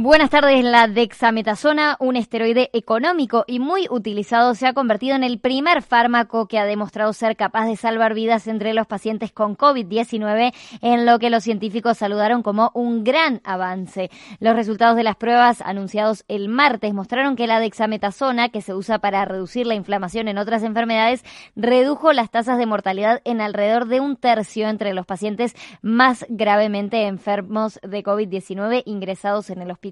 Buenas tardes. La dexametasona, un esteroide económico y muy utilizado, se ha convertido en el primer fármaco que ha demostrado ser capaz de salvar vidas entre los pacientes con COVID-19, en lo que los científicos saludaron como un gran avance. Los resultados de las pruebas anunciados el martes mostraron que la dexametasona, que se usa para reducir la inflamación en otras enfermedades, redujo las tasas de mortalidad en alrededor de un tercio entre los pacientes más gravemente enfermos de COVID-19 ingresados en el hospital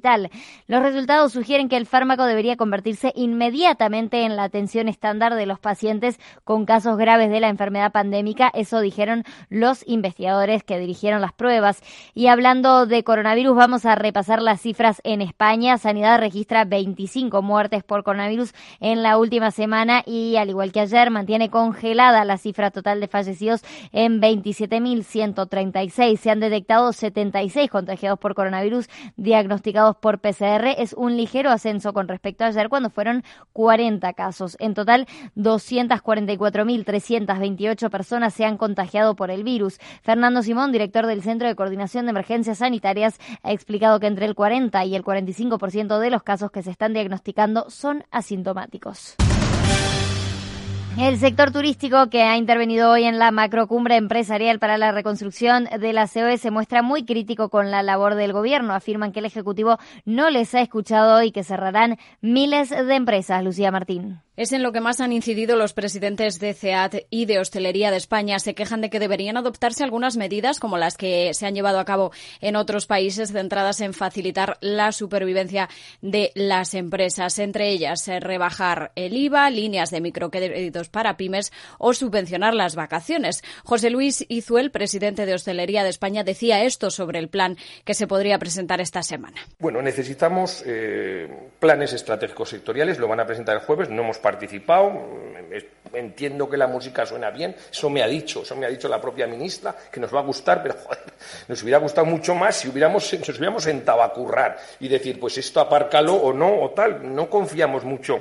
los resultados sugieren que el fármaco debería convertirse inmediatamente en la atención estándar de los pacientes con casos graves de la enfermedad pandémica. Eso dijeron los investigadores que dirigieron las pruebas. Y hablando de coronavirus, vamos a repasar las cifras en España. Sanidad registra 25 muertes por coronavirus en la última semana y, al igual que ayer, mantiene congelada la cifra total de fallecidos en 27.136. Se han detectado 76 contagiados por coronavirus diagnosticados por PCR es un ligero ascenso con respecto a ayer cuando fueron 40 casos. En total, 244.328 personas se han contagiado por el virus. Fernando Simón, director del Centro de Coordinación de Emergencias Sanitarias, ha explicado que entre el 40 y el 45% de los casos que se están diagnosticando son asintomáticos. El sector turístico que ha intervenido hoy en la macrocumbre empresarial para la reconstrucción de la COE se muestra muy crítico con la labor del gobierno. Afirman que el Ejecutivo no les ha escuchado y que cerrarán miles de empresas. Lucía Martín. Es en lo que más han incidido los presidentes de CEAT y de Hostelería de España. Se quejan de que deberían adoptarse algunas medidas como las que se han llevado a cabo en otros países centradas en facilitar la supervivencia de las empresas. Entre ellas, eh, rebajar el IVA, líneas de microcréditos para pymes o subvencionar las vacaciones. José Luis Izuel, presidente de Hostelería de España, decía esto sobre el plan que se podría presentar esta semana. Bueno, necesitamos eh, planes estratégicos sectoriales. Lo van a presentar el jueves. No hemos participado, entiendo que la música suena bien, eso me ha dicho, eso me ha dicho la propia ministra, que nos va a gustar, pero nos hubiera gustado mucho más si hubiéramos, nos hubiéramos sentado a currar y decir, pues esto apárcalo o no, o tal, no confiamos mucho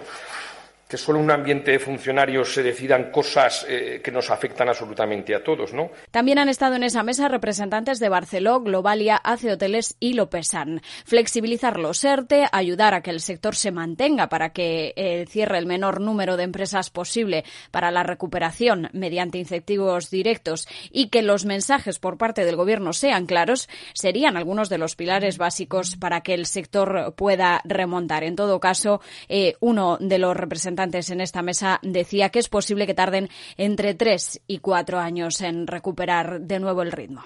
que solo un ambiente de funcionarios se decidan cosas eh, que nos afectan absolutamente a todos, ¿no? También han estado en esa mesa representantes de Barceló, Globalia, Ace Hoteles y Lopesan. Flexibilizar los ERTE, ayudar a que el sector se mantenga para que eh, cierre el menor número de empresas posible para la recuperación mediante incentivos directos y que los mensajes por parte del Gobierno sean claros, serían algunos de los pilares básicos para que el sector pueda remontar. En todo caso, eh, uno de los representantes en esta mesa decía que es posible que tarden entre tres y cuatro años en recuperar de nuevo el ritmo.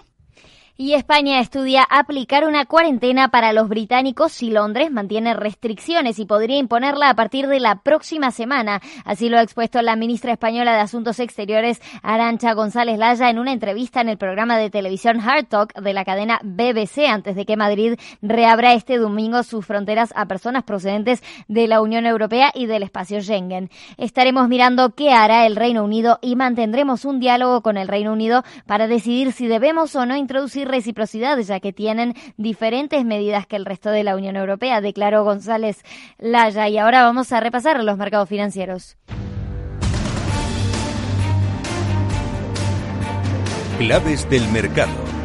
Y España estudia aplicar una cuarentena para los británicos si Londres mantiene restricciones y podría imponerla a partir de la próxima semana. Así lo ha expuesto la ministra española de Asuntos Exteriores, Arancha González Laya, en una entrevista en el programa de televisión Hard Talk de la cadena BBC antes de que Madrid reabra este domingo sus fronteras a personas procedentes de la Unión Europea y del espacio Schengen. Estaremos mirando qué hará el Reino Unido y mantendremos un diálogo con el Reino Unido para decidir si debemos o no introducir reciprocidad, ya que tienen diferentes medidas que el resto de la Unión Europea, declaró González Laya. Y ahora vamos a repasar los mercados financieros. Claves del mercado.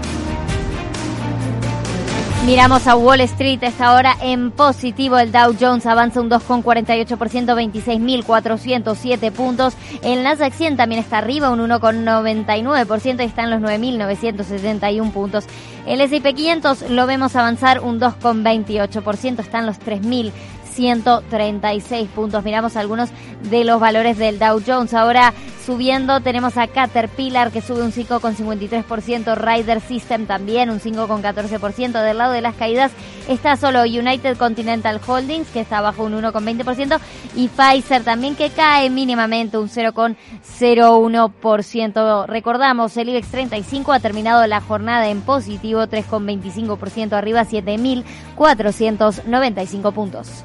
Miramos a Wall Street esta hora en positivo. El Dow Jones avanza un 2,48%, 26.407 puntos. El Nasdaq 100 también está arriba, un 1,99% y está en los 9.971 puntos. El S&P 500 lo vemos avanzar un 2,28%, está en los 3.000 136 puntos. Miramos algunos de los valores del Dow Jones. Ahora subiendo tenemos a Caterpillar que sube un 5,53%, Rider System también un 5,14%. Del lado de las caídas está solo United Continental Holdings que está bajo un 1,20% y Pfizer también que cae mínimamente un 0,01%. Recordamos, el IBEX 35 ha terminado la jornada en positivo 3,25% arriba 7.495 puntos.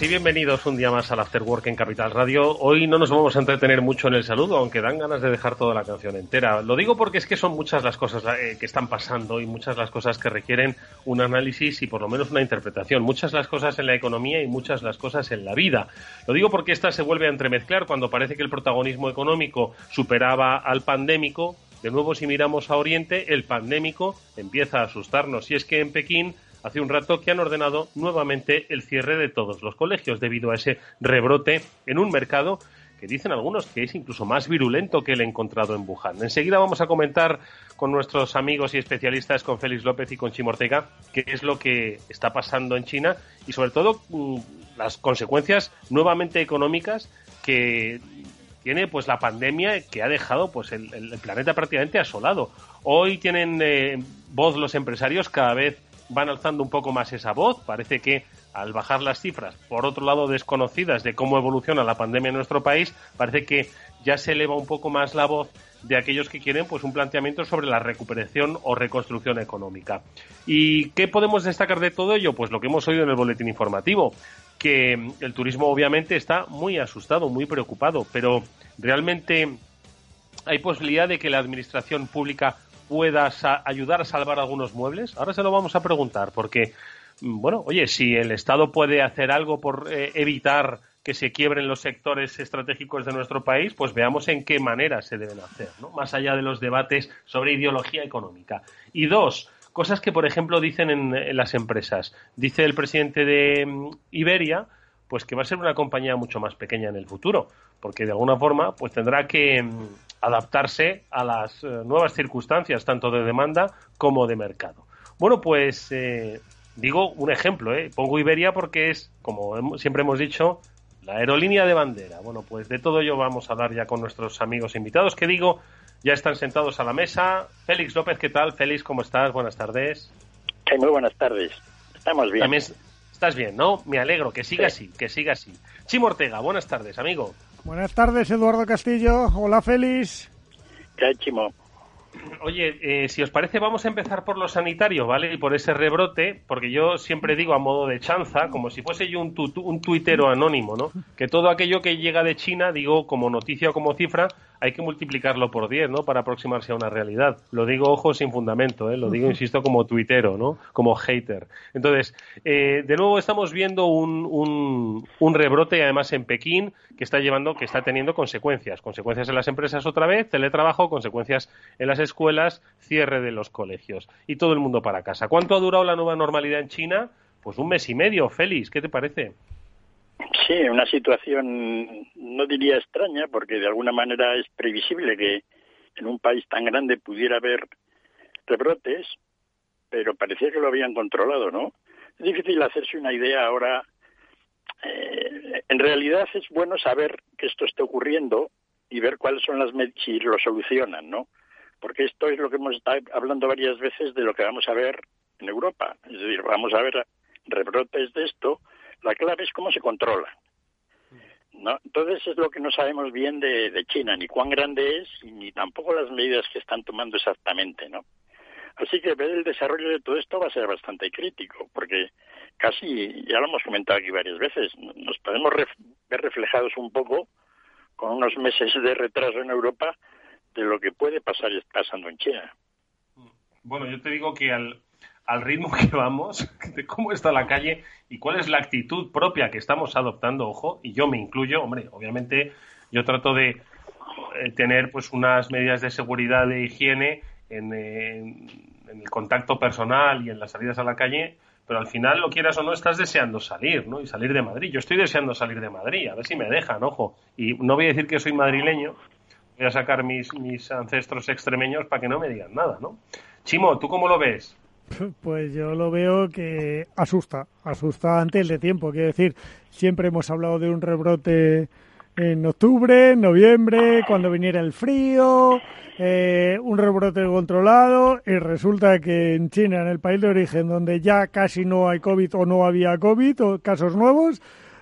Y bienvenidos un día más al After Work en Capital Radio. Hoy no nos vamos a entretener mucho en el saludo, aunque dan ganas de dejar toda la canción entera. Lo digo porque es que son muchas las cosas eh, que están pasando y muchas las cosas que requieren un análisis y por lo menos una interpretación. Muchas las cosas en la economía y muchas las cosas en la vida. Lo digo porque esta se vuelve a entremezclar cuando parece que el protagonismo económico superaba al pandémico. De nuevo, si miramos a Oriente, el pandémico empieza a asustarnos. Y es que en Pekín hace un rato que han ordenado nuevamente el cierre de todos los colegios debido a ese rebrote en un mercado que dicen algunos que es incluso más virulento que el encontrado en Wuhan. Enseguida vamos a comentar con nuestros amigos y especialistas, con Félix López y con Chimortega, qué es lo que está pasando en China y sobre todo mm, las consecuencias nuevamente económicas que tiene pues la pandemia que ha dejado pues el, planeta prácticamente asolado. Hoy tienen eh, voz los empresarios cada vez van alzando un poco más esa voz. Parece que al bajar las cifras, por otro lado desconocidas de cómo evoluciona la pandemia en nuestro país, parece que ya se eleva un poco más la voz de aquellos que quieren pues un planteamiento sobre la recuperación o reconstrucción económica. ¿Y qué podemos destacar de todo ello? Pues lo que hemos oído en el boletín informativo, que el turismo obviamente está muy asustado, muy preocupado, pero realmente hay posibilidad de que la administración pública pueda ayudar a salvar algunos muebles? Ahora se lo vamos a preguntar, porque, mm, bueno, oye, si el Estado puede hacer algo por eh, evitar que se quiebren los sectores estratégicos de nuestro país, pues veamos en qué manera se deben hacer, ¿no? Más allá de los debates sobre ideología económica. Y dos, cosas que, por ejemplo, dicen en, las empresas. Dice el presidente de mm, Iberia, pues que va a ser una compañía mucho más pequeña en el futuro, porque de alguna forma, pues tendrá que mm, adaptarse a las eh, nuevas circunstancias, tanto de demanda como de mercado. Bueno, pues eh, digo un ejemplo, ¿eh? pongo Iberia porque es, como siempre hemos dicho, la aerolínea de bandera. Bueno, pues de todo ello vamos a hablar ya con nuestros amigos invitados, que digo, ya están sentados a la mesa. Félix López, ¿qué tal? Félix, ¿cómo estás? Buenas tardes. muy buenas tardes. Estamos bien. También estás bien, ¿no? Me alegro, que siga así, que siga así. Chimo Ortega, buenas tardes, amigo. Buenas tardes, Eduardo Castillo. Hola, Félix. ¿Qué Chimo? Oye, eh, si os parece, vamos a empezar por lo sanitario, ¿vale? Y por ese rebrote, porque yo siempre digo a modo de chanza, como si fuese yo un, un tuitero anónimo, ¿no? Que todo aquello que llega de China, digo como noticia o como cifra, hay que multiplicarlo por 10, ¿no? Para aproximarse a una realidad. Lo digo, ojo, sin fundamento, ¿eh? Lo digo, insisto, como tuitero, ¿no? Como hater. Entonces, eh, de nuevo estamos viendo un, un, un rebrote, además en Pekín, que está llevando, que está teniendo consecuencias. Consecuencias en las empresas otra vez, teletrabajo, consecuencias en las escuelas, cierre de los colegios. Y todo el mundo para casa. ¿Cuánto ha durado la nueva normalidad en China? Pues un mes y medio, Félix, ¿qué te parece? Sí, una situación no diría extraña, porque de alguna manera es previsible que en un país tan grande pudiera haber rebrotes, pero parecía que lo habían controlado, ¿no? Es difícil hacerse una idea ahora. Eh, en realidad es bueno saber que esto esté ocurriendo y ver cuáles son las medidas, si lo solucionan, ¿no? Porque esto es lo que hemos estado hablando varias veces de lo que vamos a ver en Europa. Es decir, vamos a ver rebrotes de esto, la clave es cómo se controla. ¿no? Entonces es lo que no sabemos bien de, China, ni cuán grande es, ni tampoco las medidas que están tomando exactamente, ¿no? Así que ver el desarrollo de todo esto va a ser bastante crítico, porque casi, ya lo hemos comentado aquí varias veces, nos podemos ref ver reflejados un poco con unos meses de retraso en Europa de lo que puede pasar pasando en China. Bueno, yo te digo que al, ritmo que vamos, de cómo está la calle y cuál es la actitud propia que estamos adoptando, ojo, y yo me incluyo, hombre, obviamente yo trato de eh, tener pues unas medidas de seguridad de higiene en, en, el contacto personal y en las salidas a la calle, pero al final, lo quieras o no, estás deseando salir, ¿no? Y salir de Madrid. Yo estoy deseando salir de Madrid, a ver si me dejan, ojo. Y no voy a decir que soy madrileño, voy a sacar mis, mis ancestros extremeños para que no me digan nada, ¿no? Chimo, ¿tú cómo lo ves? Pues yo lo veo que asusta, asusta antes de tiempo. Quiero decir, siempre hemos hablado de un rebrote en octubre, noviembre, cuando viniera el frío, eh, un rebrote controlado y resulta que en China, en el país de origen, donde ya casi no hay COVID o no había COVID o casos nuevos,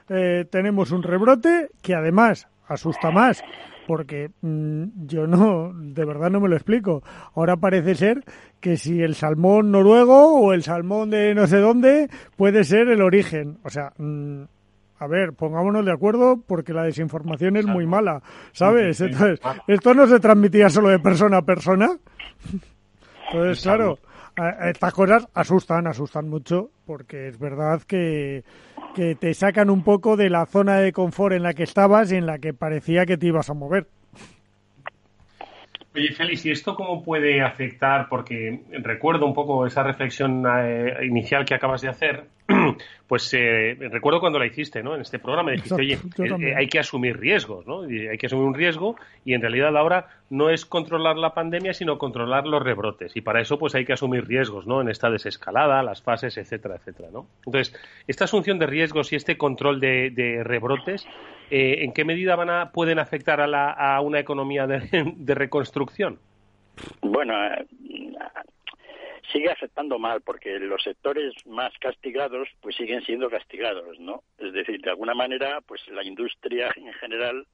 eh, tenemos un rebrote que además asusta más porque mmm, yo no, de verdad no me lo explico. Ahora parece ser que si el salmón noruego o el salmón de no sé dónde puede ser el origen. O sea, mmm, a ver, pongámonos de acuerdo porque la desinformación es muy mala, ¿sabes? Entonces, esto no se transmitía solo de persona a persona. Entonces, claro, estas cosas asustan, asustan mucho porque es verdad que, que te sacan un poco de la zona de confort en la que estabas y en la que parecía que te ibas a mover. Oye, Félix, ¿y esto cómo puede afectar? Porque recuerdo un poco esa reflexión eh, inicial que acabas de hacer. Pues eh, recuerdo cuando la hiciste, ¿no? En este programa dijiste, oye, eh, hay que asumir riesgos, ¿no? Y hay que asumir un riesgo y en realidad ahora no es controlar la pandemia, sino controlar los rebrotes. Y para eso, pues hay que asumir riesgos, ¿no? En esta desescalada, las fases, etcétera, etcétera, ¿no? Entonces, esta asunción de riesgos y este control de, de rebrotes, eh, ¿en qué medida van a, pueden afectar a, la, a una economía de, de reconstrucción? Bueno, sigue afectando mal porque los sectores más castigados pues siguen siendo castigados, ¿no? Es decir, de alguna manera pues la industria en general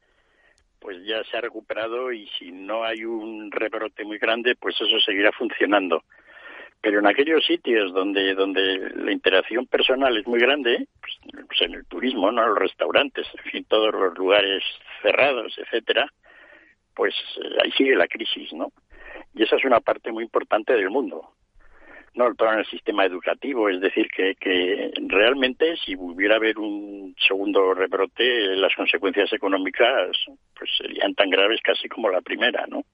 pues ya se ha recuperado y si no hay un rebrote muy grande pues eso seguirá funcionando. Pero en aquellos sitios donde donde la interacción personal es muy grande, pues, pues en el turismo, no, los restaurantes, en fin, todos los lugares cerrados, etcétera, pues ahí sigue la crisis, ¿no? Y esa es una parte muy importante del mundo no en el sistema educativo, es decir, que, que realmente si hubiera haber un segundo rebrote, las consecuencias económicas pues serían tan graves casi como la primera, ¿no?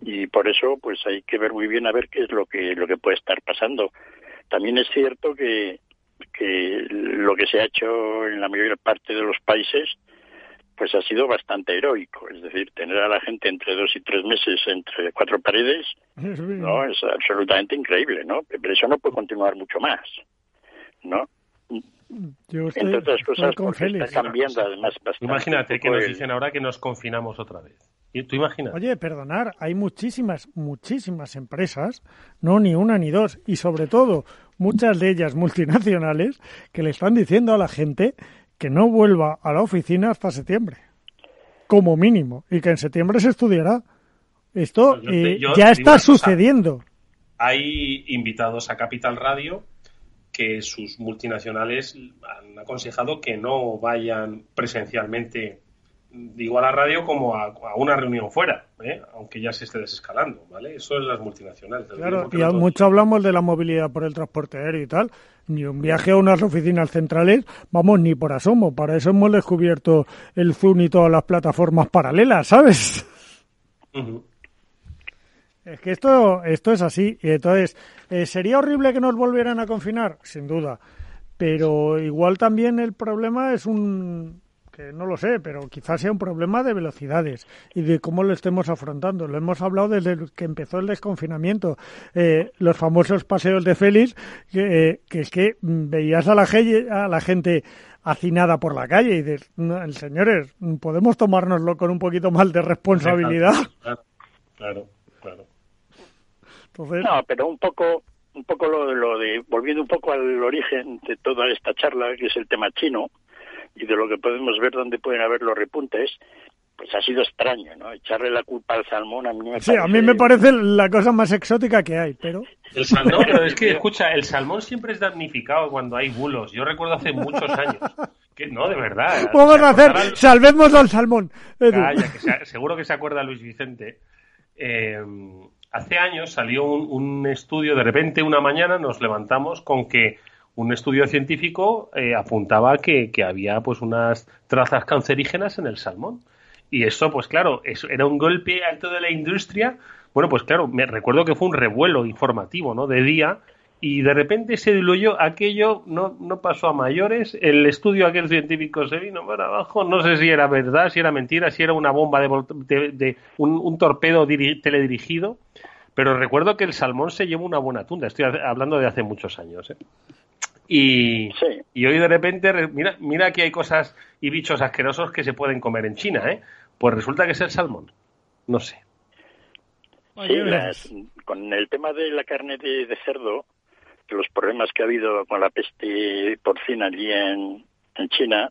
Y por eso pues hay que ver muy bien a ver qué es lo que lo que puede estar pasando. También es cierto que que lo que se ha hecho en la mayor parte de los países pues ha sido bastante heroico. Es decir, tener a la gente entre dos y tres meses entre cuatro paredes, no, es absolutamente increíble, ¿no? Pero eso no puede continuar mucho más, ¿no? Yo estoy, Entre otras cosas, con porque Félix. está cambiando además bastante. Imagínate que nos el- dicen ahora que nos confinamos otra vez. ¿Y tú imaginas? Oye, perdonar, hay muchísimas, muchísimas empresas, no ni una ni dos, y sobre todo muchas de ellas multinacionales, que le están diciendo a la gente que no vuelva a la oficina hasta septiembre, como mínimo, y que en septiembre se estudiará. Esto Yo te- eh, yo ya está sucediendo. Hay invitados a Capital Radio que sus multinacionales han aconsejado que no vayan presencialmente digo a la radio como a, una reunión fuera, ¿eh? aunque ya se esté desescalando, ¿vale? Eso es las multinacionales. Claro, y mucho hablamos de la movilidad por el transporte aéreo y tal, ni un viaje a unas oficinas centrales, vamos, ni por asomo, para eso hemos descubierto el Zoom y todas las plataformas paralelas, ¿sabes? Es que esto, esto es así, y entonces, eh, ¿sería horrible que nos volvieran a confinar? Sin duda, pero igual también el problema es un no lo sé, pero quizás sea un problema de velocidades y de cómo lo estemos afrontando. Lo hemos hablado desde que empezó el desconfinamiento. Eh, los famosos paseos de Félix, que, eh, que es que veías a la, a la gente hacinada por la calle y dices, señores, podemos tomárnoslo con un poquito más de responsabilidad. Claro, claro. No, pero un poco un poco lo, lo de volviendo un poco al origen de toda esta charla que es el tema chino y de lo que podemos ver dónde pueden haber los repuntes, pues ha sido extraño, ¿no? Echarle la culpa al salmón a mí me sí, a mí me parece la cosa más exótica que hay, pero... El salmón, pero es que, escucha, el salmón siempre es damnificado cuando hay bulos. Yo recuerdo hace muchos años. Que no, de verdad. Vamos a hacer, salvemos al salmón. seguro que se acuerda Luis Vicente. Eh, hace años salió un estudio, de repente una mañana nos levantamos con que un estudio científico eh, apuntaba que, había pues unas trazas cancerígenas en el salmón. Y eso, pues claro, eso era un golpe alto de la industria. Bueno, pues claro, me recuerdo que fue un revuelo informativo, ¿no? De día y de repente se diluyó aquello, no, no pasó a mayores, el estudio aquel científico se vino para abajo, no sé si era verdad, si era mentira, si era una bomba de, de, un, torpedo teledirigido, pero recuerdo que el salmón se llevó una buena tunda, estoy hablando de hace muchos años. ¿eh? Y, y hoy de repente, mira, mira que hay cosas y bichos asquerosos que se pueden comer en China, ¿eh? Pues resulta que es el salmón. No sé. Sí, con el tema de la carne de, cerdo, los problemas que ha habido con la peste porcina allí en, en China,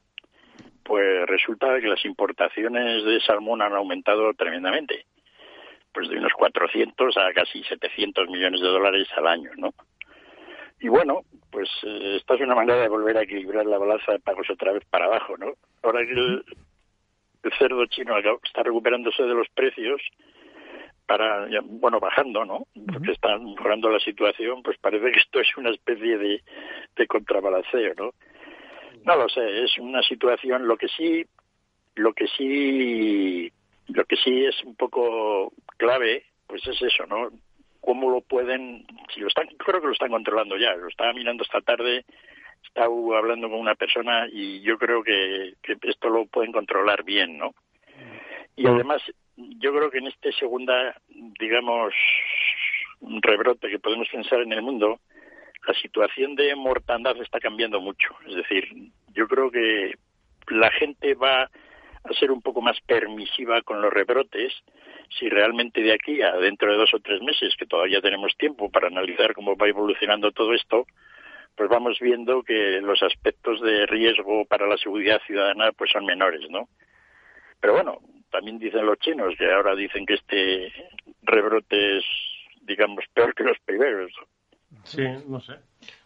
pues resulta que las importaciones de salmón han aumentado tremendamente. Pues de unos 400 a casi 700 millones de dólares al año, ¿no? Y bueno, pues eh, esta es una manera de volver a equilibrar la balanza de pagos otra vez para abajo, ¿no? Ahora que el, cerdo chino está recuperándose de los precios, para, bueno, bajando, ¿no? Porque está mejorando la situación, pues parece que esto es una especie de, de contrabalanceo, ¿no? No lo sé, es una situación, lo que sí, lo que sí, lo que sí es un poco clave, pues es eso, ¿no? Cómo lo pueden, si lo están, creo que lo están controlando ya, lo estaba mirando esta tarde, estaba hablando con una persona y yo creo que, esto lo pueden controlar bien, ¿no? Y además, yo creo que en este segunda, digamos, rebrote que podemos pensar en el mundo, la situación de mortandad está cambiando mucho. Es decir, yo creo que la gente va a ser un poco más permisiva con los rebrotes si realmente de aquí a dentro de dos o tres meses, que todavía tenemos tiempo para analizar cómo va evolucionando todo esto, pues vamos viendo que los aspectos de riesgo para la seguridad ciudadana pues son menores, ¿no? Pero bueno, también dicen los chinos que ahora dicen que este rebrote es, digamos, peor que los primeros. Sí, no sé.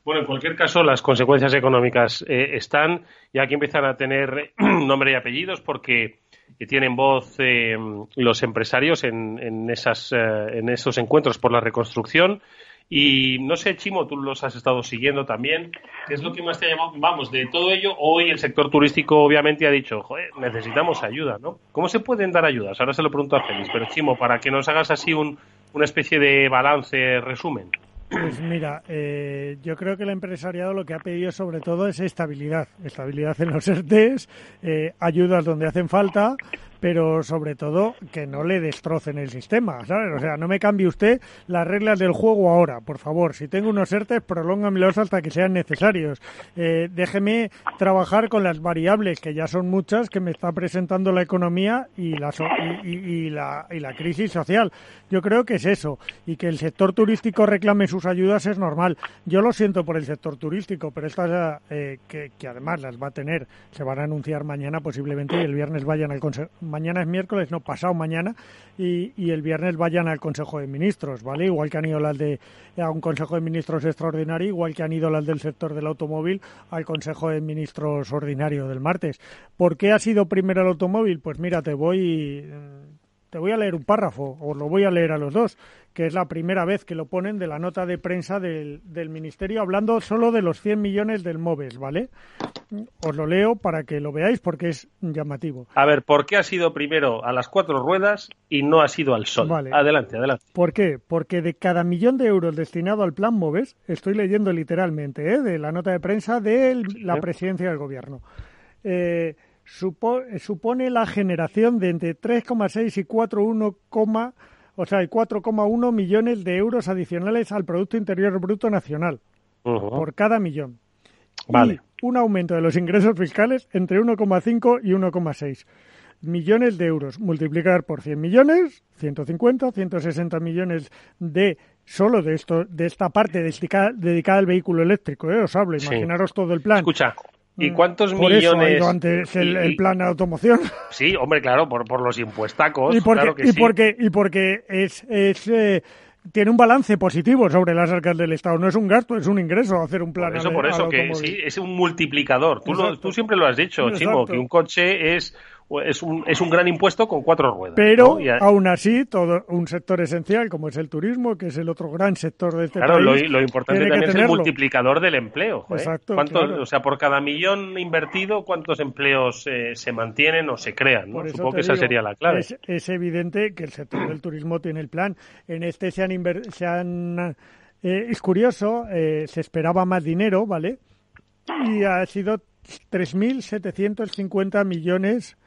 Bueno, en cualquier caso, las consecuencias económicas eh, están y aquí empiezan a tener nombre y apellidos porque que tienen voz eh, los empresarios en, en, esas, eh, en esos encuentros por la reconstrucción. Y no sé, Chimo, tú los has estado siguiendo también. ¿Qué es lo que más te ha llamado? Vamos, de todo ello, hoy el sector turístico obviamente ha dicho, joder, necesitamos ayuda, ¿no? ¿Cómo se pueden dar ayudas? Ahora se lo pregunto a Félix, pero Chimo, para que nos hagas así un, una especie de balance, resumen. Pues mira, eh, yo creo que el empresariado lo que ha pedido sobre todo es estabilidad, estabilidad en los ERTES, eh, ayudas donde hacen falta, pero sobre todo que no le destrocen el sistema, ¿sabes? O sea, no me cambie usted las reglas del juego ahora, por favor. Si tengo unos ERTES, prolóngamelos hasta que sean necesarios. Eh, déjeme trabajar con las variables, que ya son muchas, que me está presentando la economía y la, y, la, y la crisis social. Yo creo que es eso. Y que el sector turístico reclame sus ayudas es normal. Yo lo siento por el sector turístico, pero estas, eh, que, que además las va a tener, se van a anunciar mañana posiblemente y el viernes vayan al Consejo mañana es miércoles, no pasado mañana, y, el viernes vayan al Consejo de Ministros, ¿vale? Igual que han ido las de a un Consejo de Ministros extraordinario, igual que han ido las del sector del automóvil al Consejo de Ministros ordinario del martes. ¿Por qué ha sido primero el automóvil? Pues mira, te voy te voy a leer un párrafo, o lo voy a leer a los dos, que es la primera vez que lo ponen de la nota de prensa del, del Ministerio, hablando solo de los 100 millones del MOVES, ¿vale? Os lo leo para que lo veáis porque es llamativo. A ver, ¿por qué ha sido primero a las cuatro ruedas y no ha sido al sol? Vale. Adelante, adelante. ¿Por qué? Porque de cada millón de euros destinado al plan MOVES, estoy leyendo literalmente, ¿eh? de la nota de prensa de la presidencia del gobierno. Eh, supone la generación de entre 3,6 y 4,1, o sea, 4,1 millones de euros adicionales al Producto Interior Bruto Nacional uh -huh. por cada millón. Vale. Y un aumento de los ingresos fiscales entre 1,5 y 1,6 millones de euros. Multiplicar por 100 millones, 150, 160 millones de solo de esto de esta parte dedicada, dedicada al vehículo eléctrico, ¿eh? os hablo, imaginaros sí. todo el plan. Escucha, ¿Y cuántos por millones? Eso ha ido antes el, el, plan de automoción. Sí, hombre, claro, por, por los impuestacos. Y porque, claro que y sí. porque, y porque es, es eh, tiene un balance positivo sobre las arcas del Estado. No es un gasto, es un ingreso hacer un plan. Por eso, al, por eso, que sí, es un multiplicador. Tú, lo, tú siempre lo has dicho, Exacto. Chimo, que un coche es es un, es un gran impuesto con cuatro ruedas. Pero ¿no? a... aún así, todo un sector esencial como es el turismo, que es el otro gran sector de este claro, país. Lo, lo importante también es el multiplicador del empleo. ¿eh? Exacto. ¿Cuántos, claro. O sea, por cada millón invertido, ¿cuántos empleos eh, se mantienen o se crean? ¿no? Supongo que digo, esa sería la clave. Es, es, evidente que el sector del turismo tiene el plan. En este se han. Inver se han eh, es curioso, eh, se esperaba más dinero, ¿vale? Y ha sido 3.750 millones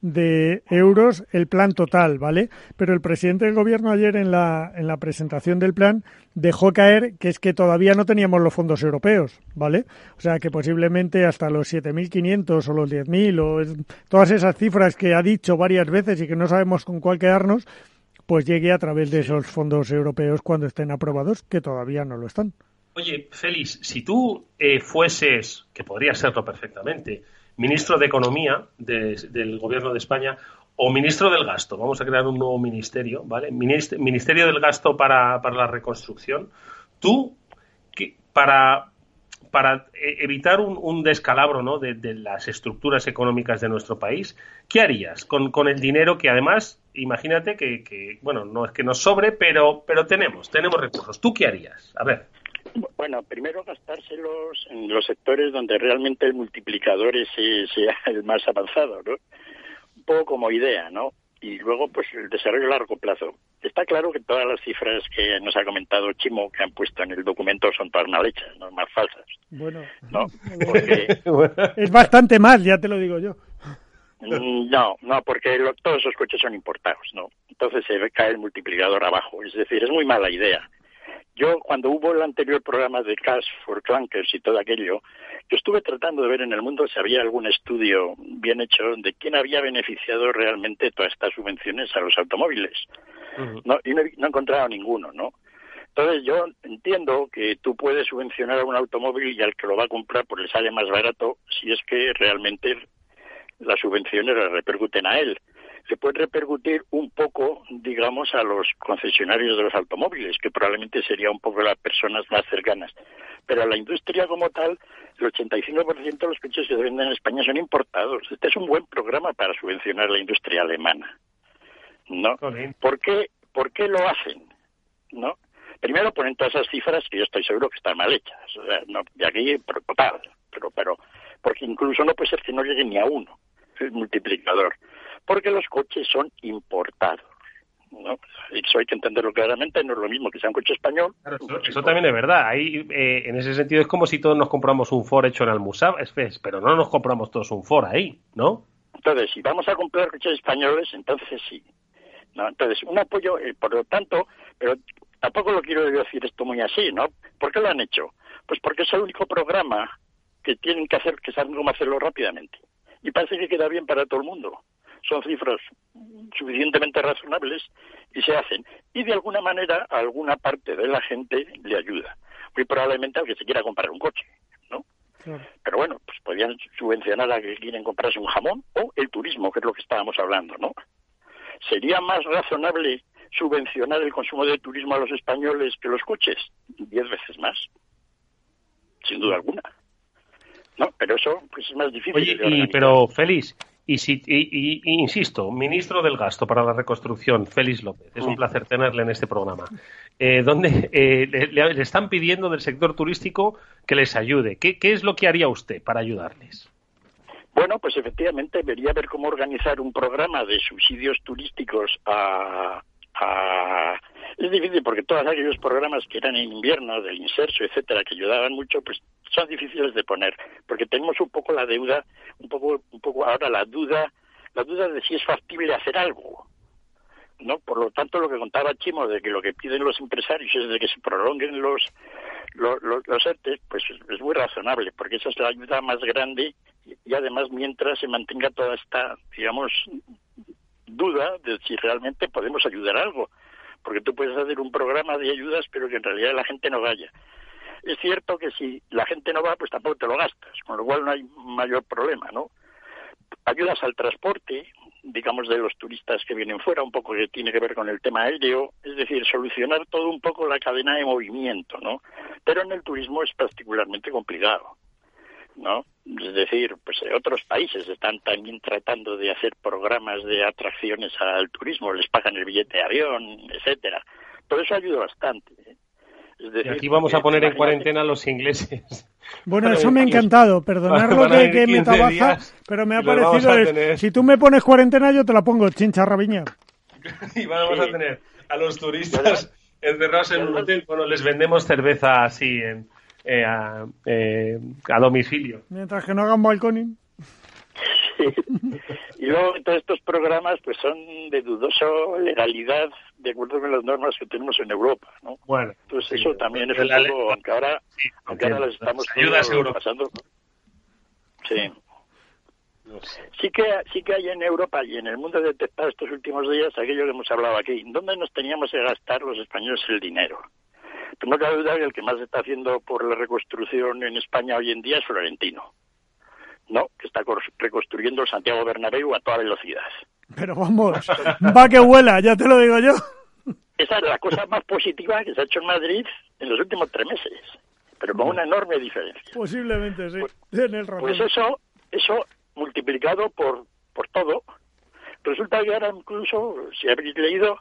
de euros el plan total, ¿vale? Pero el presidente del gobierno ayer en la, en la presentación del plan dejó caer que es que todavía no teníamos los fondos europeos, ¿vale? O sea que posiblemente hasta los 7.500 o los 10.000 o es, todas esas cifras que ha dicho varias veces y que no sabemos con cuál quedarnos, pues llegue a través de esos fondos europeos cuando estén aprobados, que todavía no lo están. Oye, Félix, si tú eh, fueses, que podría serlo perfectamente, ministro de Economía de, del Gobierno de España o ministro del Gasto. Vamos a crear un nuevo ministerio, ¿vale? Ministerio del Gasto para, para la reconstrucción. Tú, que, para, para evitar un, un descalabro ¿no? de, de, las estructuras económicas de nuestro país, ¿qué harías con, con el dinero que además, imagínate que, que, bueno, no es que nos sobre, pero, pero tenemos, tenemos recursos. ¿Tú qué harías? A ver. Bueno, primero gastárselos en los sectores donde realmente el multiplicador sea el más avanzado, ¿no? Un poco como idea, ¿no? Y luego, pues, el desarrollo a largo plazo. Está claro que todas las cifras que nos ha comentado Chimo, que han puesto en el documento, son todas mal hechas, no más falsas. Bueno, ¿no? Porque... es bastante mal, ya te lo digo yo. No, no, porque lo, todos esos coches son importados, ¿no? Entonces se cae el multiplicador abajo. Es decir, es muy mala idea. Yo, cuando hubo el anterior programa de Cash for Clunkers y todo aquello, yo estuve tratando de ver en el mundo si había algún estudio bien hecho de quién había beneficiado realmente todas estas subvenciones a los automóviles. Uh -huh. no, y no, no he encontrado ninguno, ¿no? Entonces yo entiendo que tú puedes subvencionar a un automóvil y al que lo va a comprar pues le sale más barato si es que realmente las subvenciones le repercuten a él se puede repercutir un poco, digamos, a los concesionarios de los automóviles, que probablemente sería un poco las personas más cercanas. Pero a la industria como tal, el 85% de los coches que se venden en España son importados. Este es un buen programa para subvencionar la industria alemana. ¿No? ¿Por qué, ¿Por qué lo hacen? ¿No? Primero ponen todas esas cifras que yo estoy seguro que están mal hechas. O sea, no, de aquí, pero, total, pero, pero, porque incluso no puede ser que no llegue ni a uno, el multiplicador porque los coches son importados. ¿no? Eso hay que entenderlo claramente, no es lo mismo que sea un coche español. Claro, eso, eso también es verdad. Ahí, eh, en ese sentido, es como si todos nos compramos un Ford hecho en Almusab, pero no nos compramos todos un Ford ahí, ¿no? Entonces, si vamos a comprar coches españoles, entonces sí. ¿no? Entonces, un apoyo, eh, por lo tanto, pero tampoco lo quiero decir esto muy así, ¿no? ¿Por qué lo han hecho? Pues porque es el único programa que tienen que hacer, que saben cómo hacerlo rápidamente. Y parece que queda bien para todo el mundo son cifras suficientemente razonables y se hacen. Y de alguna manera a alguna parte de la gente le ayuda. Muy probablemente al que se quiera comprar un coche, ¿no? Pero bueno, pues podrían subvencionar a que quieren comprarse un jamón o el turismo, que es lo que estábamos hablando, ¿no? ¿Sería más razonable subvencionar el consumo de turismo a los españoles que los coches? Diez veces más, sin duda alguna. No, pero eso pues es más difícil. Oye, y, pero Félix, y, si, y, insisto, ministro del Gasto para la Reconstrucción, Félix López, es un placer tenerle en este programa. Eh, donde eh, le, están pidiendo del sector turístico que les ayude. ¿Qué, ¿Qué es lo que haría usted para ayudarles? Bueno, pues efectivamente debería ver cómo organizar un programa de subsidios turísticos a, a... Es difícil porque todos aquellos programas que eran en invierno, del inserso, etcétera, que ayudaban mucho, pues son difíciles de poner, porque tenemos un poco la deuda, un poco, un poco ahora la duda, la duda de si es factible hacer algo. ¿no? Por lo tanto, lo que contaba Chimo de que lo que piden los empresarios es de que se prolonguen los los, los, ERTE, pues es muy razonable, porque esa es la ayuda más grande y además mientras se mantenga toda esta, digamos, duda de si realmente podemos ayudar algo, porque tú puedes hacer un programa de ayudas, pero que en realidad la gente no vaya. Es cierto que si la gente no va, pues tampoco te lo gastas, con lo cual no hay mayor problema, ¿no? Ayudas al transporte, digamos, de los turistas que vienen fuera, un poco que tiene que ver con el tema aéreo, es decir, solucionar todo un poco la cadena de movimiento, ¿no? Pero en el turismo es particularmente complicado, ¿no? Es decir, pues otros países están también tratando de hacer programas de atracciones al turismo, les pagan el billete de avión, etcétera. Todo eso ayuda bastante. Y aquí vamos a poner en cuarentena a los ingleses. Bueno, eso me ha encantado. Perdonarlo que, que me trabaja, pero me ha parecido. si tú me pones cuarentena, yo te la pongo, chincha rabiña. y vamos a tener a los turistas encerrados en un hotel. Bueno, les vendemos cerveza así en, eh, a, eh, a, domicilio. Mientras que no hagan balconing. y luego todos estos programas pues son de dudosa legalidad de acuerdo con las normas que tenemos en Europa, ¿no? Bueno, entonces eso también es un poco, aunque ahora, aunque ahora las estamos ayudas pasando. Sí. Sí que, sí que hay en Europa y en el mundo detectado estos últimos días aquello que hemos hablado aquí. ¿Dónde nos teníamos que gastar los españoles el dinero? No cabe duda que el que más está haciendo por la reconstrucción en España hoy en día es Florentino. ¿No? Que está reconstruyendo el Santiago Bernabéu a toda velocidad. Pero vamos, va que vuela, ya te lo digo yo. Esa es la cosa más positiva que se ha hecho en Madrid en los últimos tres meses, pero con una enorme diferencia. Posiblemente, sí, pues, pues eso, eso multiplicado por, por todo, resulta que ahora incluso, si habéis leído,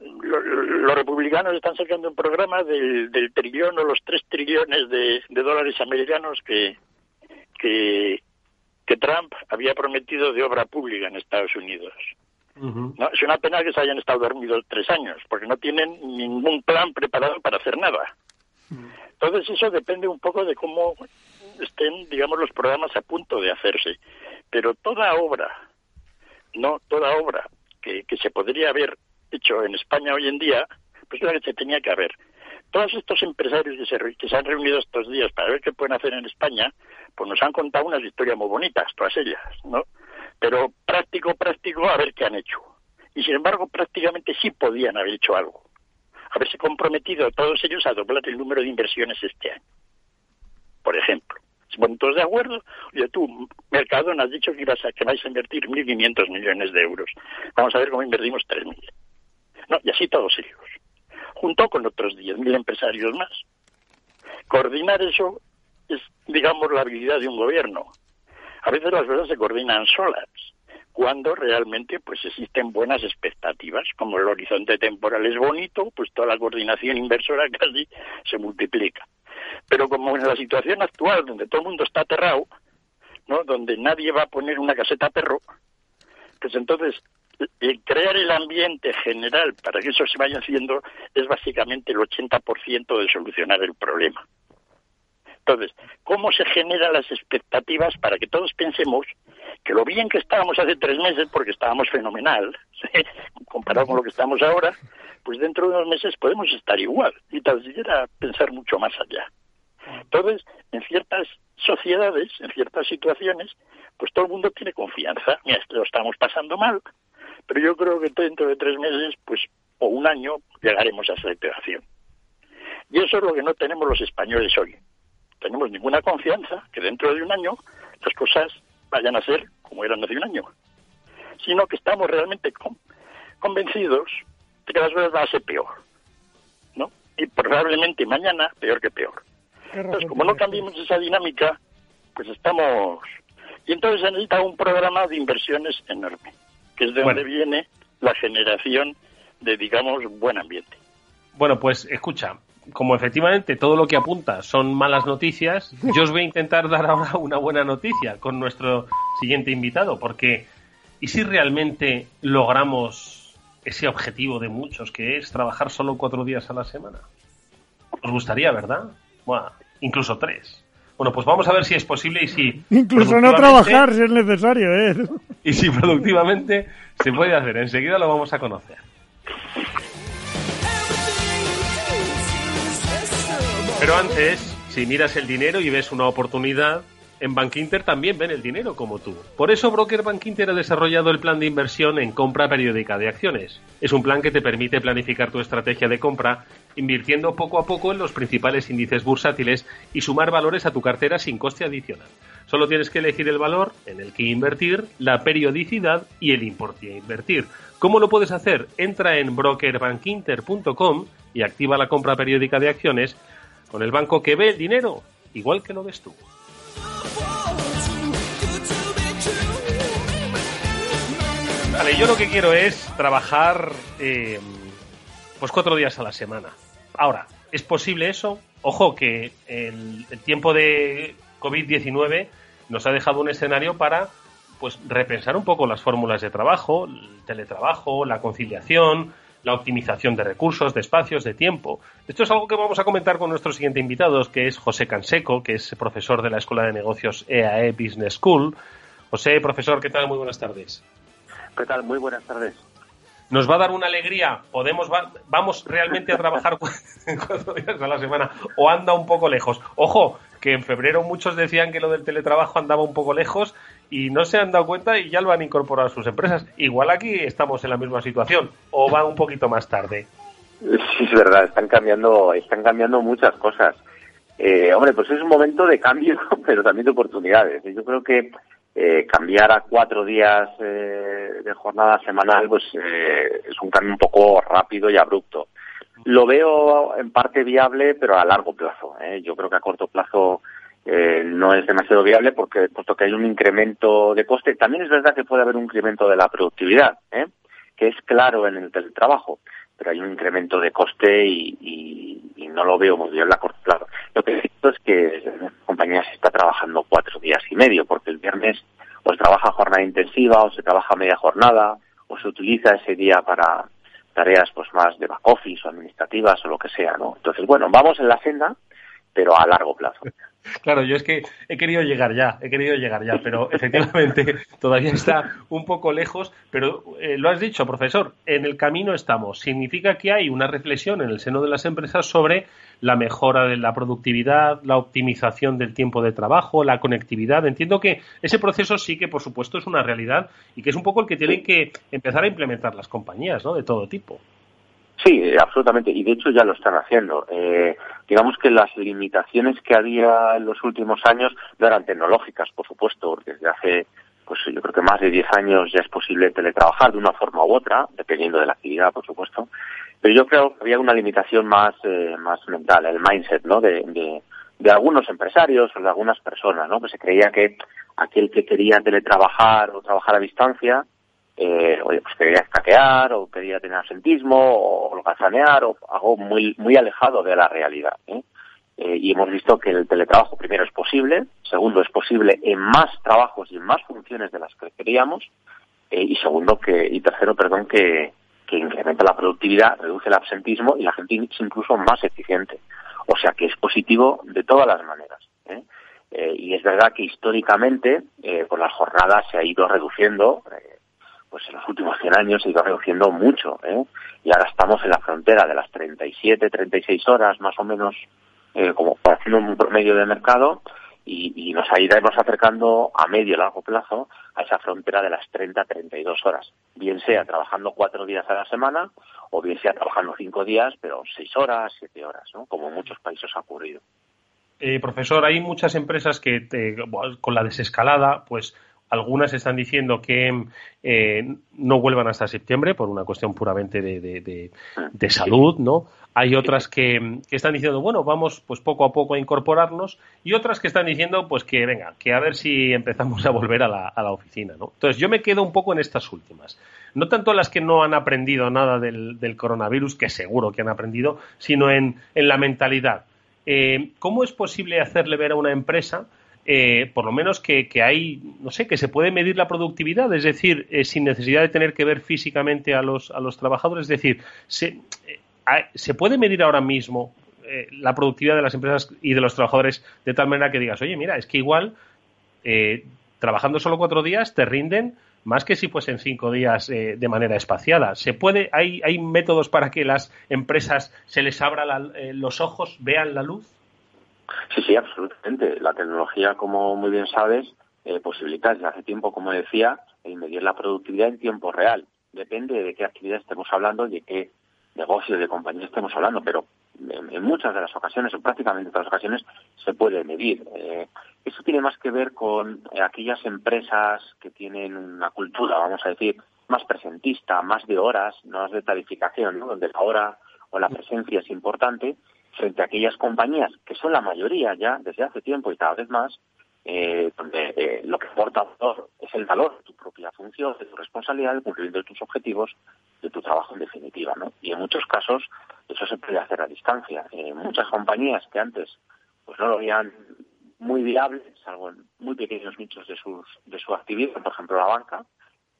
los republicanos están sacando un programa del, del trillón o los tres trillones de, de dólares americanos que, que, que Trump había prometido de obra pública en Estados Unidos. no, es una pena que se hayan estado dormidos tres años, porque no tienen ningún plan preparado para hacer nada. Entonces eso depende un poco de cómo estén, digamos, los programas a punto de hacerse. Pero toda obra, no toda obra que, que se podría haber hecho en España hoy en día, pues la que se tenía que haber. Todos estos empresarios que se, que se han reunido estos días para ver qué pueden hacer en España, pues nos han contado unas historias muy bonitas, todas ellas, ¿no? Pero práctico, práctico, a ver qué han hecho. Y sin embargo, prácticamente sí podían haber hecho algo. Haberse comprometido todos ellos a doblar el número de inversiones este año. Por ejemplo. Bueno, todos de acuerdo. Oye, tú, Mercadona, has dicho que, ibas a, que vais a invertir 1.500 millones de euros. Vamos a ver cómo invertimos 3.000. No, y así todos ellos. Junto con otros 10.000 empresarios más. Coordinar eso es, digamos, la habilidad de un gobierno. A veces las cosas se coordinan solas, cuando realmente pues existen buenas expectativas, como el horizonte temporal es bonito, pues toda la coordinación inversora casi se multiplica. Pero como en la situación actual, donde todo el mundo está aterrado, ¿no? donde nadie va a poner una caseta perro, pues entonces crear el ambiente general para que eso se vaya haciendo es básicamente el 80% de solucionar el problema. Entonces, ¿cómo se generan las expectativas para que todos pensemos que lo bien que estábamos hace tres meses, porque estábamos fenomenal, comparado con lo que estamos ahora, pues dentro de unos meses podemos estar igual y tal siquiera pensar mucho más allá. Entonces, en ciertas sociedades, en ciertas situaciones, pues todo el mundo tiene confianza. Mira, lo estamos pasando mal, pero yo creo que dentro de tres meses, pues, o un año, llegaremos a esa integración. Y eso es lo que no tenemos los españoles hoy tenemos ninguna confianza que dentro de un año las cosas vayan a ser como eran hace un año, sino que estamos realmente convencidos de que las cosas van a ser peor, ¿no? Y probablemente mañana peor que peor. Entonces, como no cambiemos esa dinámica, pues estamos... Y entonces se necesita un programa de inversiones enorme, que es de donde viene la generación de, digamos, buen ambiente. Bueno, pues escucha, como efectivamente todo lo que apunta son malas noticias, yo os voy a intentar dar ahora una buena noticia con nuestro siguiente invitado, porque ¿y si realmente logramos ese objetivo de muchos, que es trabajar solo cuatro días a la semana? ¿Os gustaría, verdad? Bueno, incluso tres. Bueno, pues vamos a ver si es posible y si... Incluso no trabajar si es necesario, ¿eh? Y si productivamente se puede hacer. Enseguida lo vamos a conocer. Pero antes, si miras el dinero y ves una oportunidad, en Bankinter también ven el dinero como tú. Por eso Broker Bankinter ha desarrollado el plan de inversión en compra periódica de acciones. Es un plan que te permite planificar tu estrategia de compra invirtiendo poco a poco en los principales índices bursátiles y sumar valores a tu cartera sin coste adicional. Solo tienes que elegir el valor en el que invertir, la periodicidad y el importe a invertir. ¿Cómo lo puedes hacer? Entra en brokerbankinter.com y activa la compra periódica de acciones con el banco que ve el dinero, igual que lo ves tú. Vale, yo lo que quiero es trabajar eh, pues cuatro días a la semana. Ahora, ¿es posible eso? Ojo que el, el tiempo de COVID-19 nos ha dejado un escenario para pues repensar un poco las fórmulas de trabajo, el teletrabajo, la conciliación, la optimización de recursos, de espacios, de tiempo. Esto es algo que vamos a comentar con nuestro siguiente invitado, que es José Canseco, que es profesor de la Escuela de Negocios EAE e Business School. José, profesor, ¿qué tal? Muy buenas tardes. ¿Qué tal? Muy buenas tardes. Nos va a dar una alegría. Podemos, vamos realmente a trabajar cuatro días a la semana o anda un poco lejos. Ojo, que en febrero muchos decían que lo del teletrabajo andaba un poco lejos y no se han dado cuenta y ya lo han incorporado a sus empresas. Igual aquí estamos en la misma situación o va un poquito más tarde. Sí, es verdad, están cambiando, están cambiando muchas cosas. Eh, hombre, pues es un momento de cambio, pero también de oportunidades. Yo creo que eh, cambiar a cuatro días eh, de jornada semanal pues es un cambio un poco rápido y abrupto. Lo veo en parte viable, pero a largo plazo. Yo creo que a corto plazo eh, no es demasiado viable porque puesto que hay un incremento de coste, también es verdad que puede haber un incremento de la productividad, ¿eh? que es claro en el teletrabajo, pero hay un incremento de coste y, no lo veo muy bien a corto plazo. Lo que cierto es que la compañía se está trabajando cuatro días y medio, porque el viernes o se trabaja jornada intensiva o se trabaja media jornada o se utiliza ese día para tareas pues más de back office o administrativas o lo que sea, ¿no? Entonces, bueno, vamos en la senda, pero a largo plazo. Claro, yo es que he querido llegar ya, he querido llegar ya, pero efectivamente todavía está un poco lejos, pero eh, lo has dicho, profesor, en el camino estamos. Significa que hay una reflexión en el seno de las empresas sobre la mejora de la productividad, la optimización del tiempo de trabajo, la conectividad. Entiendo que ese proceso sí que, por supuesto, es una realidad y que es un poco el que tienen que empezar a implementar las compañías, ¿no? De todo tipo. Sí, absolutamente. Y de hecho ya lo están haciendo. Eh, digamos que las limitaciones que había en los últimos años no eran tecnológicas, por supuesto. Desde hace, pues yo creo que más de 10 años ya es posible teletrabajar de una forma u otra, dependiendo de la actividad, por supuesto. Pero yo creo que había una limitación más, eh, más mental, el mindset, ¿no? De, de, de algunos empresarios o de algunas personas, ¿no? Que se creía que aquel que quería teletrabajar o trabajar a distancia, eh, oye, pues quería escaquear o quería tener asentismo o holgazanear o algo muy, muy alejado de la realidad. ¿eh? Eh, y hemos visto que el teletrabajo primero es posible, segundo es posible en más trabajos y en más funciones de las que queríamos eh, y segundo que y tercero, perdón, que, que incrementa la productividad, reduce el absentismo y la gente es incluso más eficiente. O sea que es positivo de todas las maneras. ¿eh? Eh, y es verdad que históricamente eh, con las jornadas se ha ido reduciendo eh, pues en los últimos 100 años se ha ido reduciendo mucho, ¿eh? Y ahora estamos en la frontera de las 37, 36 horas, más o menos, eh, como haciendo un promedio de mercado, y, nos iremos acercando a medio y largo plazo a esa frontera de las 30, 32 horas. Bien sea trabajando cuatro días a la semana, o bien sea trabajando cinco días, pero seis horas, siete horas, ¿no? Como en muchos países ha ocurrido. Eh, profesor, hay muchas empresas que con la desescalada, pues algunas están diciendo que eh, no vuelvan hasta septiembre por una cuestión puramente de, salud, ¿no? Hay otras que, están diciendo, bueno, vamos pues poco a poco a incorporarnos y otras que están diciendo, pues que venga, que a ver si empezamos a volver a la, a la oficina, ¿no? Entonces yo me quedo un poco en estas últimas. No tanto las que no han aprendido nada del, coronavirus, que seguro que han aprendido, sino en, la mentalidad. Eh, ¿Cómo es posible hacerle ver a una empresa eh, por lo menos que, hay, no sé, que se puede medir la productividad, es decir, eh, sin necesidad de tener que ver físicamente a los, a los trabajadores, es decir, se, eh, se puede medir ahora mismo la productividad de las empresas y de los trabajadores de tal manera que digas, oye, mira, es que igual trabajando solo cuatro días te rinden más que si fuesen cinco días de manera espaciada. Se puede, hay, hay métodos para que las empresas se les abra los ojos, vean la luz. Sí, sí, absolutamente. La tecnología, como muy bien sabes, eh, posibilita desde hace tiempo, como decía, el medir la productividad en tiempo real. Depende de qué actividad estemos hablando y de qué negocio de compañía estemos hablando, pero en, muchas de las ocasiones, o prácticamente todas las ocasiones, se puede medir. Eh, eso tiene más que ver con aquellas empresas que tienen una cultura, vamos a decir, más presentista, más de horas, más de tarificación, ¿no? donde la hora o la presencia es importante frente a aquellas compañías, que son la mayoría ya desde hace tiempo y cada vez más, eh, donde eh, lo que aporta valor es el valor de tu propia función, de tu responsabilidad, de cumplimiento de tus objetivos, de tu trabajo en definitiva. ¿no? Y en muchos casos eso se puede hacer a distancia. Eh, muchas compañías que antes pues no lo veían muy viable, salvo en muy pequeños nichos de, sus, de su actividad, por ejemplo la banca,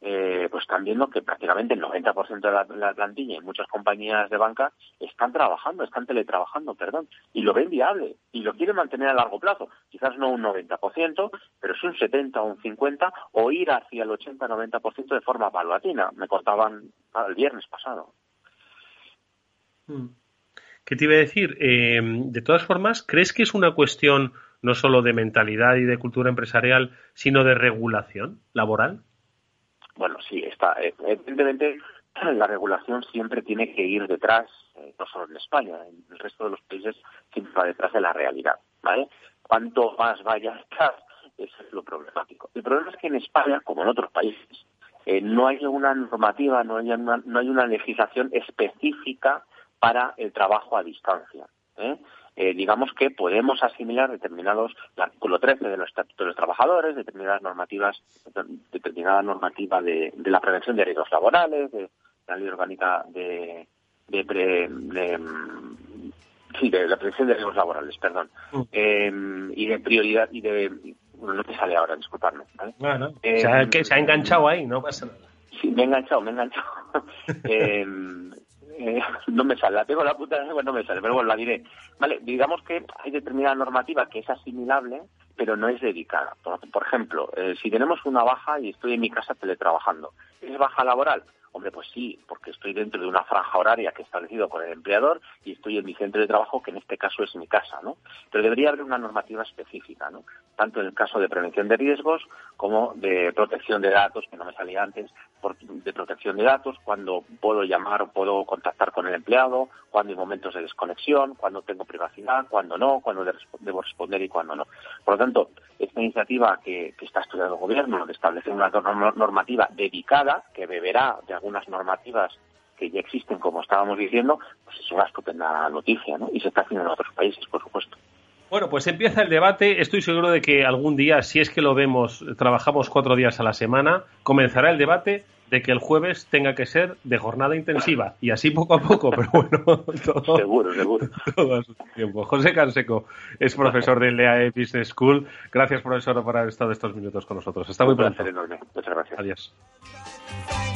eh, pues están viendo que prácticamente el 90% de la, plantilla y muchas compañías de banca están trabajando, están teletrabajando, perdón, y lo ven viable y lo quieren mantener a largo plazo. Quizás no un 90%, pero es un 70 o un 50 o ir hacia el 80-90% de forma paulatina. Me contaban el viernes pasado. Hmm. ¿Qué te iba a decir? Eh, de todas formas, ¿crees que es una cuestión no solo de mentalidad y de cultura empresarial, sino de regulación laboral? Bueno, sí, está. Eh, evidentemente, la regulación siempre tiene que ir detrás, eh, no solo en España, en el resto de los países siempre va detrás de la realidad, ¿vale? Cuanto más vaya detrás, eso es lo problemático. El problema es que en España, como en otros países, eh, no hay una normativa, no hay una, no hay una legislación específica para el trabajo a distancia. ¿eh? Eh, digamos que podemos asimilar determinados, el artículo 13 de los estatutos de los trabajadores, determinadas normativas, determinada normativa de, la prevención de riesgos laborales, de, la ley orgánica de, de, sí, de la prevención de riesgos laborales, perdón, mm. em, y de prioridad y de no te sale ahora, disculpadme. Bueno, se, ha, que se ha enganchado ahí, no pasa nada. Sí, me he enganchado, me he enganchado. eh, eh, no me sale, la tengo la puta no me sale, pero bueno, la diré. Vale, digamos que hay determinada normativa que es asimilable, pero no es dedicada. Por, ejemplo, eh, si tenemos una baja y estoy en mi casa teletrabajando, ¿es baja laboral? Hombre, pues sí, porque estoy dentro de una franja horaria que he establecido con el empleador y estoy en mi centro de trabajo, que en este caso es mi casa, ¿no? Pero debería haber una normativa específica, ¿no? Tanto en el caso de prevención de riesgos como de protección de datos, que no me salía antes, de protección de datos, cuando puedo llamar o puedo contactar con el empleado, cuando hay momentos de desconexión, cuando tengo privacidad, cuando no, cuando debo responder y cuando no. Por lo tanto, esta iniciativa que, está estudiando el gobierno de establecer una normativa dedicada que beberá de algunas normativas que ya existen, como estábamos diciendo, pues es una estupenda noticia, ¿no? Y se está haciendo en otros países, por supuesto. Bueno, pues empieza el debate. Estoy seguro de que algún día, si es que lo vemos, trabajamos cuatro días a la semana, comenzará el debate de que el jueves tenga que ser de jornada intensiva. Y así poco a poco, pero bueno, todo, seguro, seguro. Todo a su tiempo. José Canseco es profesor de LEAE Business School. Gracias, profesor, por haber estado estos minutos con nosotros. Está muy Un placer enorme. Muchas gracias. Adiós.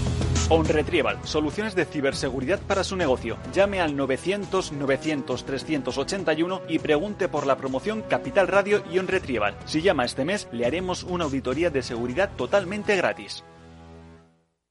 On Retrieval, soluciones de ciberseguridad para su negocio. Llame al 900 900 381 y pregunte por la promoción Capital Radio y On Retrieval. Si llama este mes, le haremos una auditoría de seguridad totalmente gratis.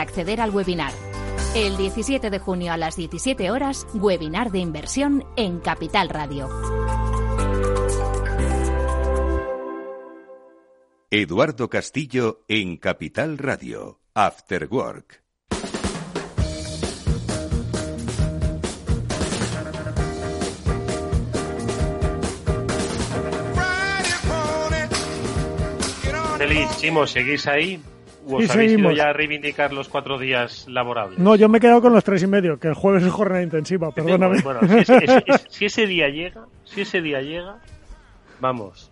acceder al webinar. El 17 de junio a las 17 horas, webinar de inversión en Capital Radio. Eduardo Castillo en Capital Radio, After Work. Feliz, Chimo, ¿seguís ahí? ¿O os habéis ido seguimos. ya a reivindicar los cuatro días laborables? No, yo me he quedado con los tres y medio, que el jueves es jornada intensiva, perdóname. Bueno, si ese, ese- ese- si ese día llega, si ese día llega, vamos.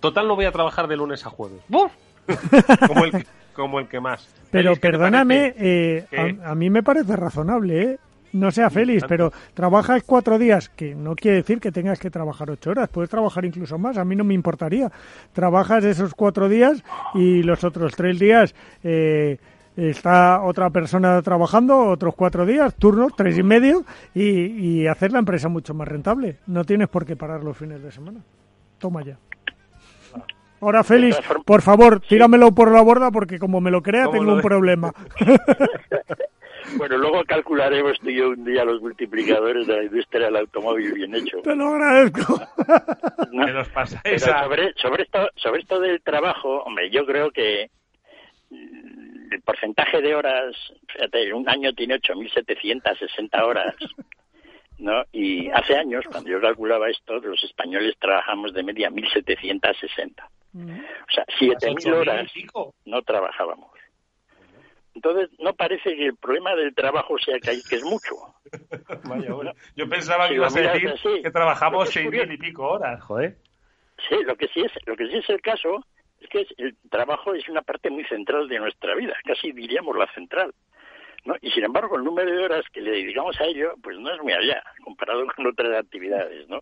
Total no voy a trabajar de lunes a jueves. ¡Buf! como, el, que- como el que más. Pero Félix, ¿qué te perdóname, eh, a, a mí me parece razonable, ¿eh? No sea feliz, pero trabajas cuatro días, que no quiere decir que tengas que trabajar ocho horas, puedes trabajar incluso más, a mí no me importaría. Trabajas esos cuatro días y los otros tres días eh, está otra persona trabajando, otros cuatro días, turnos, tres y medio, y, y hacer la empresa mucho más rentable. No tienes por qué parar los fines de semana. Toma ya. Ahora, Félix, por favor, tíramelo por la borda porque como me lo crea ¿Cómo tengo lo un ves? problema. Bueno, luego calcularemos tú y yo un día los multiplicadores de la industria del automóvil bien hecho. Te lo agradezco. sobre, sobre, esto, sobre esto del trabajo, hombre, yo creo que mm, el porcentaje de horas, fíjate, un año tiene 8.760 horas, ¿no? Y hace años, cuando yo calculaba esto, los españoles trabajamos de media 1.760. O sea, 7.000 8.000 horas no trabajábamos. Entonces, no parece que el problema del trabajo sea que, hay, que es mucho. Vaya, bueno. Yo pensaba Si que lo ibas a decir así, que trabajamos seis mil y pico horas, joder. Sí, lo que sí es, lo que sí es el caso es que es- el trabajo es una parte muy central de nuestra vida, casi diríamos la central. ¿no? Y sin embargo, el número de horas que le dedicamos a ello, pues no es muy allá, comparado con otras actividades, ¿no?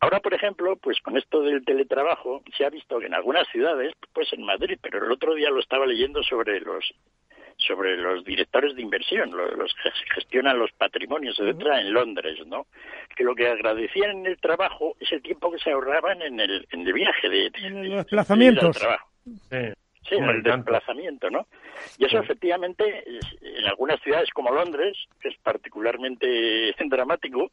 Ahora, por ejemplo, pues con esto del teletrabajo, se ha visto que en algunas ciudades, pues en Madrid, pero el otro día lo estaba leyendo sobre los sobre los directores de inversión, lo- los que gestionan los patrimonios, etcétera, en Londres, ¿no? Que lo que agradecían en el trabajo es el tiempo que se ahorraban en el, en el viaje de, de- En desplazamientos. trabajo. Sí, Hombre, el desplazamiento, ¿no? Y eso efectivamente, en algunas ciudades como Londres, que es particularmente dramático,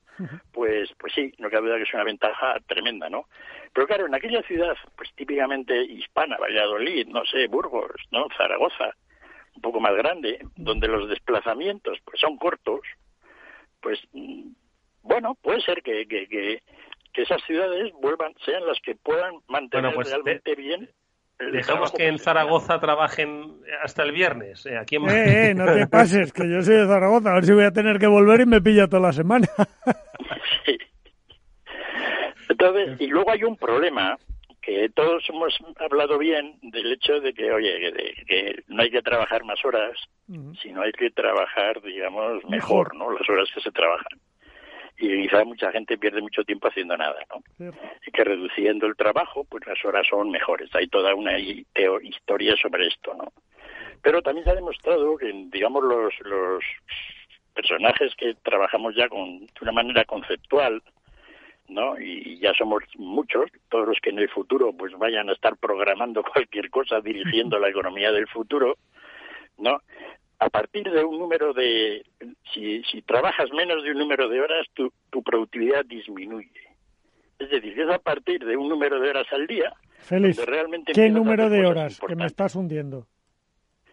pues pues sí, no cabe duda que es una ventaja tremenda, ¿no? Pero claro, en aquella ciudad, pues típicamente hispana, Valladolid, no sé, Burgos, ¿no? Zaragoza, un poco más grande, donde los desplazamientos pues son cortos, pues mm, bueno, puede ser que, que, que, que esas ciudades vuelvan, sean las que puedan mantener Bueno, pues, realmente bien Dejamos que en Zaragoza trabajen hasta el viernes. eh, Aquí en Eh, eh, no te pases, que yo soy de Zaragoza, a ver si voy a tener que volver y me pilla toda la semana. Entonces, y luego hay un problema que todos hemos hablado bien del hecho de que, oye, que, de- que no hay que trabajar más horas, sino hay que trabajar, digamos, mejor, ¿no? Las horas que se trabajan. Y quizá mucha gente pierde mucho tiempo haciendo nada, ¿no? Y que reduciendo el trabajo, pues las horas son mejores. Hay toda una historia sobre esto, ¿no? Pero también se ha demostrado que, digamos, los, los personajes que trabajamos ya con, de una manera conceptual, ¿no? Y ya somos muchos, todos los que en el futuro pues vayan a estar programando cualquier cosa, dirigiendo la economía del futuro, ¿no? A partir de un número de, si, si trabajas menos de un número de horas, tu, tu productividad disminuye. Es decir, es a partir de un número de horas al día. Félix, realmente ¿qué número de horas que me estás hundiendo?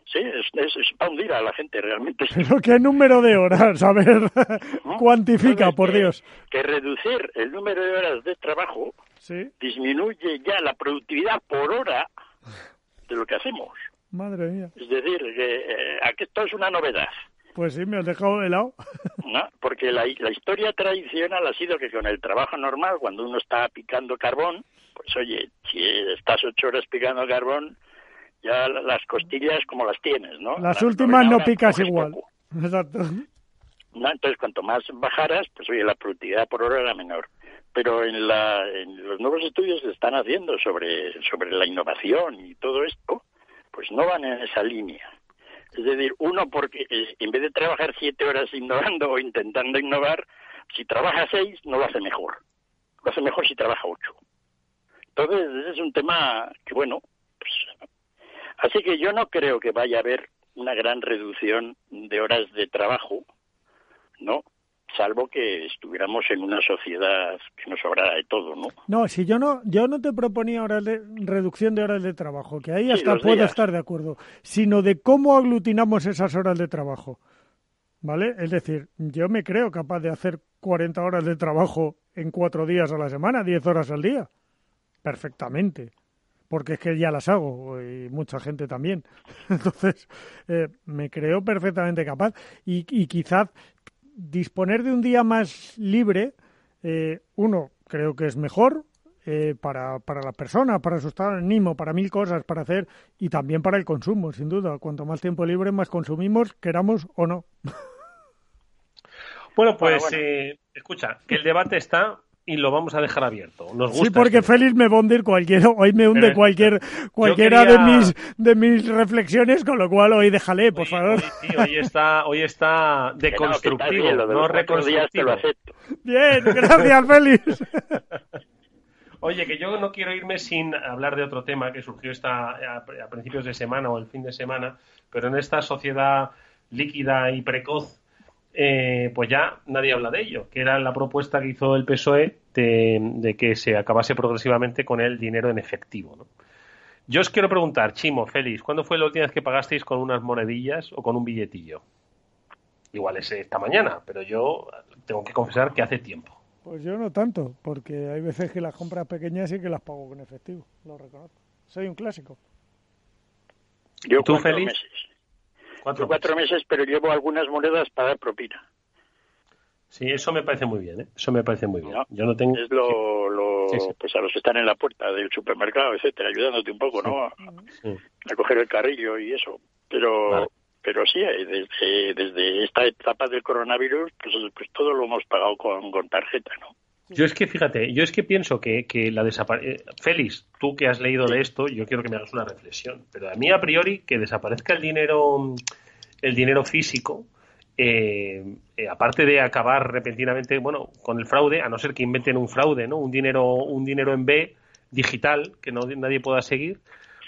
Sí, es, es, es para hundir a la gente realmente. ¿Pero qué número de horas? A ver, cuantifica, por Dios. Que reducir el número de horas de trabajo Sí, disminuye ya la productividad por hora de lo que hacemos. Madre mía. Es decir, que eh, aquí esto es una novedad, Pues sí, me has dejado helado. ¿no? Porque la, la historia tradicional ha sido que con el trabajo normal, cuando uno está picando carbón, pues oye, si estás ocho horas picando carbón, ya la- las costillas como las tienes, ¿no? Las La últimas no picas igual. poco, Exacto. ¿no? Entonces, cuanto más bajaras, pues oye, la productividad por hora era menor. Pero en, la, en los nuevos estudios que se están haciendo sobre, sobre la innovación y todo esto, pues no van en esa línea. Es decir, uno porque eh, en vez de trabajar siete horas innovando o intentando innovar, si trabaja seis, no lo hace mejor. Lo hace mejor si trabaja ocho. Entonces, ese es un tema que, bueno, pues... Así que yo no creo que vaya a haber una gran reducción de horas de trabajo, ¿no? Salvo que estuviéramos en una sociedad que nos sobrara de todo, ¿no? No, si yo no, yo no te proponía horas de reducción de horas de trabajo, que ahí Sí, hasta puedo días. estar de acuerdo, sino de cómo aglutinamos esas horas de trabajo. ¿Vale? Es decir, yo me creo capaz de hacer 40 horas de trabajo en cuatro días a la semana, 10 horas al día. Perfectamente. Porque es que ya las hago y mucha gente también. Entonces, eh, me creo perfectamente capaz. Y, y quizás disponer de un día más libre, eh, uno, creo que es mejor eh, para, para la persona, para su estado de ánimo, para mil cosas, para hacer y también para el consumo, sin duda. Cuanto más tiempo libre, más consumimos, queramos o no. Bueno, pues Bueno, bueno. eh, escucha, que el debate está y lo vamos a dejar abierto. Nos gusta Sí, porque este Félix me va a hundir cualquiera, hoy me hunde Pero- cualquier, cualquiera quería- de mis de mis reflexiones, con lo cual hoy déjale, por favor. Sí, hoy está, hoy está no, deconstructivo, no te reconstructivo. lo acepto. Bien, gracias, Félix. Oye, que yo no quiero irme sin hablar de otro tema que surgió esta, a, a principios de semana o el fin de semana, pero en esta sociedad líquida y precoz, eh, pues ya nadie habla de ello, que era la propuesta que hizo el PSOE de, de que se acabase progresivamente con el dinero en efectivo. ¿no? Yo os quiero preguntar, Chimo, Félix, ¿cuándo fue la última vez que pagasteis con unas monedillas o con un billetillo? Igual es esta mañana, pero yo tengo que confesar que hace tiempo. Pues yo no tanto, porque hay veces que las compras pequeñas sí que las pago con efectivo, lo reconozco. Soy un clásico. Yo ¿Tú, Félix? meses. Yo cuatro meses, pero llevo algunas monedas para dar propina. Sí, eso me parece muy bien, ¿eh? Eso me parece muy bien. Yo no tengo... Es lo, lo Sí, sí. pues a los que están en la puerta del supermercado, etcétera, ayudándote un poco, ¿no? A, Sí. a coger el carrillo y eso. Pero Vale. pero sí, eh, desde, desde esta etapa del coronavirus, pues, pues todo lo hemos pagado con, con tarjeta, ¿no? Yo es que, fíjate, yo es que pienso que, que la desaparición... Félix, tú que has leído de esto, yo quiero que me hagas una reflexión. Pero a mí, a priori, que desaparezca el dinero, el dinero físico, eh, eh, aparte de acabar repentinamente, bueno, con el fraude, a no ser que inventen un fraude, ¿no? Un dinero, un dinero en B digital que no, nadie pueda seguir,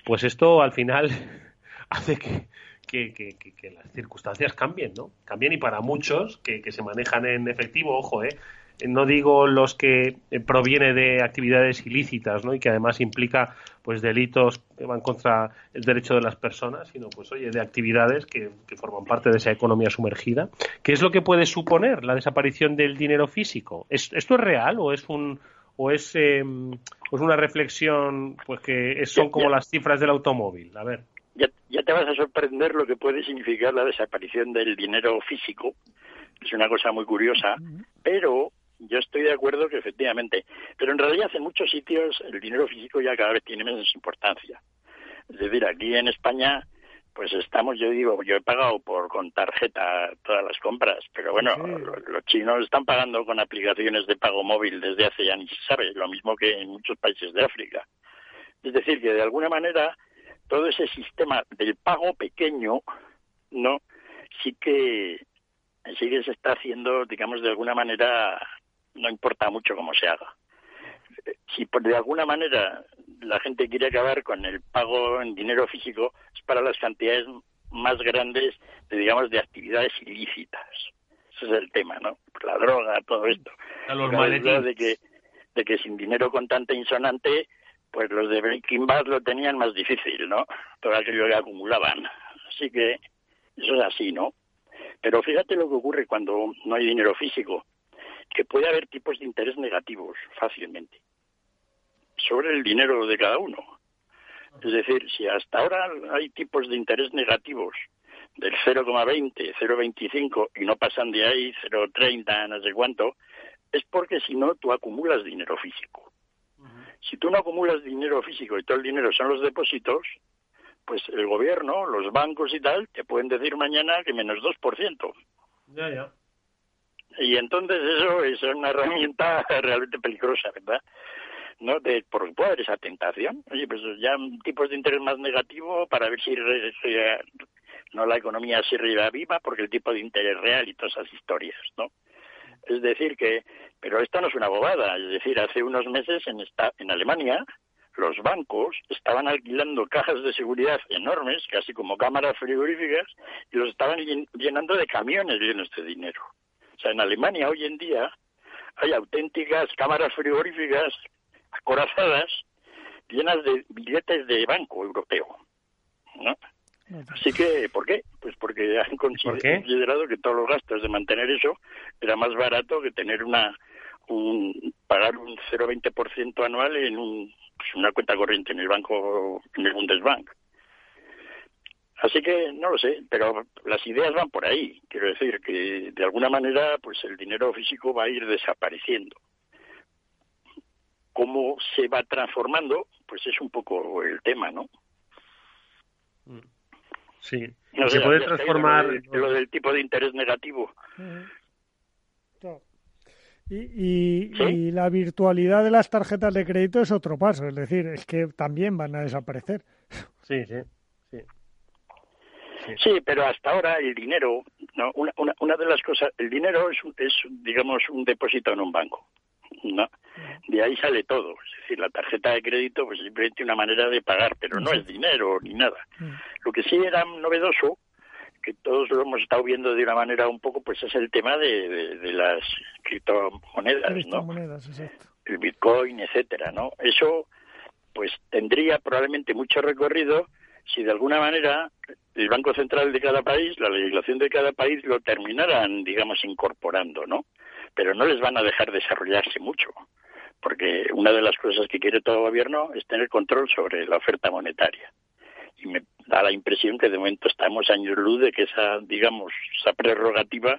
pues esto al final hace que, que, que- que- las circunstancias cambien, ¿no? Cambien y para muchos que se manejan en efectivo, ojo, ¿eh? No digo los que eh, proviene de actividades ilícitas, ¿no? Y que además implica, pues, delitos que van contra el derecho de las personas, sino, pues, oye, de actividades que, que forman parte de esa economía sumergida. ¿Qué es lo que puede suponer la desaparición del dinero físico? ¿Es- ¿Esto es real o es un o es, eh, pues una reflexión, pues, que es- son como las cifras del automóvil? A ver. Ya, ya te vas a sorprender lo que puede significar la desaparición del dinero físico. Es una cosa muy curiosa, pero yo estoy de acuerdo que efectivamente, pero en realidad en muchos sitios el dinero físico ya cada vez tiene menos importancia. Es decir, aquí en España, pues estamos, yo digo, yo he pagado por con tarjeta todas las compras, pero bueno, lo- los chinos están pagando con aplicaciones de pago móvil desde hace ya ni se sabe, lo mismo que en muchos países de África. Es decir, que de alguna manera todo ese sistema del pago pequeño, ¿no? Sí que sí que se está haciendo, digamos, de alguna manera, no importa mucho cómo se haga. Si por de alguna manera la gente quiere acabar con el pago en dinero físico, es para las cantidades más grandes, de, digamos, de actividades ilícitas. Ese es el tema, ¿no? La droga, todo esto. A los de que, de que sin dinero contante insonante, pues los de Breaking Bad lo tenían más difícil, ¿no? Todo aquello que acumulaban. Así que eso es así, ¿no? Pero fíjate lo que ocurre cuando no hay dinero físico, que puede haber tipos de interés negativos fácilmente sobre el dinero de cada uno. Es decir, si hasta ahora hay tipos de interés negativos del 0,20, 0,25 y no pasan de ahí 0,30, no sé cuánto, es porque si no tú acumulas dinero físico. Si tú no acumulas dinero físico y todo el dinero son los depósitos, pues el gobierno, los bancos y tal, te pueden decir mañana que menos 2%. Ya, ya. Y entonces eso es una herramienta realmente peligrosa, ¿verdad? ¿no? De, por puede haber esa tentación. Oye, pues ya tipos de interés más negativo para ver si no la economía se viva porque el tipo de interés real y todas esas historias, ¿no? Es decir que, pero esto no es una bobada. Es decir, hace unos meses en esta, en Alemania los bancos estaban alquilando cajas de seguridad enormes, casi como cámaras frigoríficas, y los estaban llenando de camiones llenos de dinero. O sea, en Alemania hoy en día hay auténticas cámaras frigoríficas acorazadas llenas de billetes de banco europeo. ¿no? Así que, ¿por qué? Pues porque han considerado que todos los gastos de mantener eso era más barato que tener una un pagar un 0,20% anual en un, pues una cuenta corriente en el banco, en el Bundesbank. Así que no lo sé, pero las ideas van por ahí. Quiero decir que de alguna manera, pues el dinero físico va a ir desapareciendo cómo se va transformando, pues es un poco el tema, ¿no? Sí. se puede transformar. Lo, del tipo de interés negativo. Y, y, la virtualidad de las tarjetas de crédito es otro paso, es decir, es que también van a desaparecer. Sí, sí. Sí, pero hasta ahora el dinero, no, una, una, una de las cosas, el dinero es, es, digamos, un depósito en un banco. ¿no? De ahí sale todo. Es decir, la tarjeta de crédito pues simplemente una manera de pagar, pero no es dinero ni nada. Lo que sí era novedoso, que todos lo hemos estado viendo de una manera un poco, pues es el tema de, de, las criptomonedas, ¿no? El Bitcoin, etcétera, ¿no? Eso pues tendría probablemente mucho recorrido si de alguna manera el Banco Central de cada país, la legislación de cada país lo terminaran, digamos, incorporando, ¿no? pero no les van a dejar desarrollarse mucho, porque una de las cosas que quiere todo gobierno es tener control sobre la oferta monetaria. Y me da la impresión que de momento estamos años luz de que esa, digamos, esa prerrogativa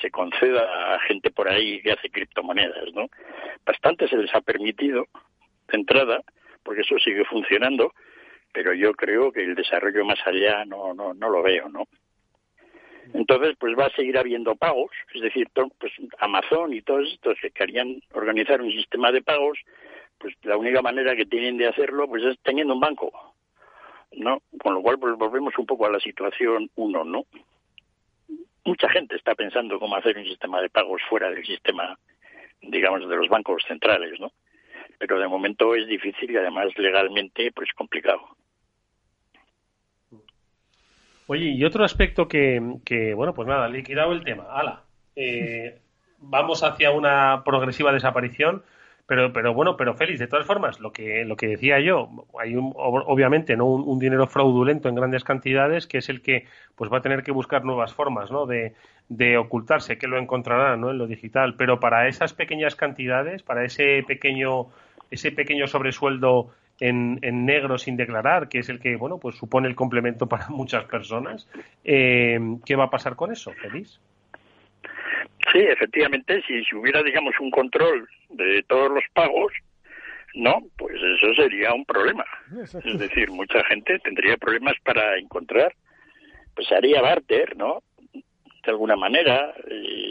se conceda a gente por ahí que hace criptomonedas, ¿no? Bastante se les ha permitido de entrada, porque eso sigue funcionando, pero yo creo que el desarrollo más allá no, no, no lo veo, ¿no? Entonces, pues va a seguir habiendo pagos, es decir, pues Amazon y todos estos que querían organizar un sistema de pagos, pues la única manera que tienen de hacerlo pues es teniendo un banco, ¿no? Con lo cual pues volvemos un poco a la situación uno, ¿no? Mucha gente está pensando cómo hacer un sistema de pagos fuera del sistema, digamos, de los bancos centrales, ¿no? Pero de momento es difícil y además legalmente pues complicado. Oye, y otro aspecto que, que bueno, pues nada, liquidado el tema. Ala, eh, vamos hacia una progresiva desaparición, pero, pero bueno, pero Félix, de todas formas, lo que, lo que decía yo, hay un, obviamente no un, dinero fraudulento en grandes cantidades, que es el que pues va a tener que buscar nuevas formas, ¿no? De, de ocultarse, que lo encontrará, ¿no? En lo digital, pero para esas pequeñas cantidades, para ese pequeño, ese pequeño sobresueldo en, en, negro sin declarar, que es el que, bueno, pues supone el complemento para muchas personas. Eh, ¿Qué va a pasar con eso, Feliz? Sí, efectivamente, si, si hubiera, digamos, un control de todos los pagos, no, pues eso sería un problema. Es decir, mucha gente tendría problemas para encontrar, pues haría barter, ¿no? De alguna manera,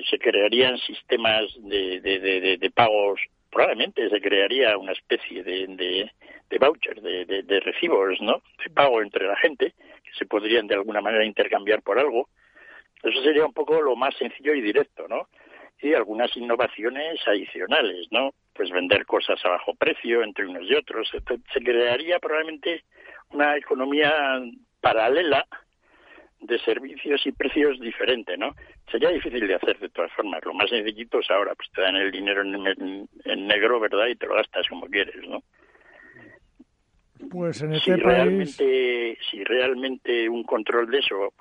se crearían sistemas de, de, de, de, pagos probablemente se crearía una especie de, de, de voucher, de, de, de, recibos, ¿no? De pago entre la gente, que se podrían de alguna manera intercambiar por algo. Eso sería un poco lo más sencillo y directo, ¿no? Y algunas innovaciones adicionales, ¿no? Pues vender cosas a bajo precio entre unos y otros. Se crearía probablemente una economía paralela de servicios y precios diferente, ¿no? Sería difícil de hacer de todas formas. Lo más sencillito es ahora, pues te dan el dinero en, en negro, ¿verdad? Y te lo gastas como quieres, ¿no? Pues en este si país... realmente, si realmente un control de eso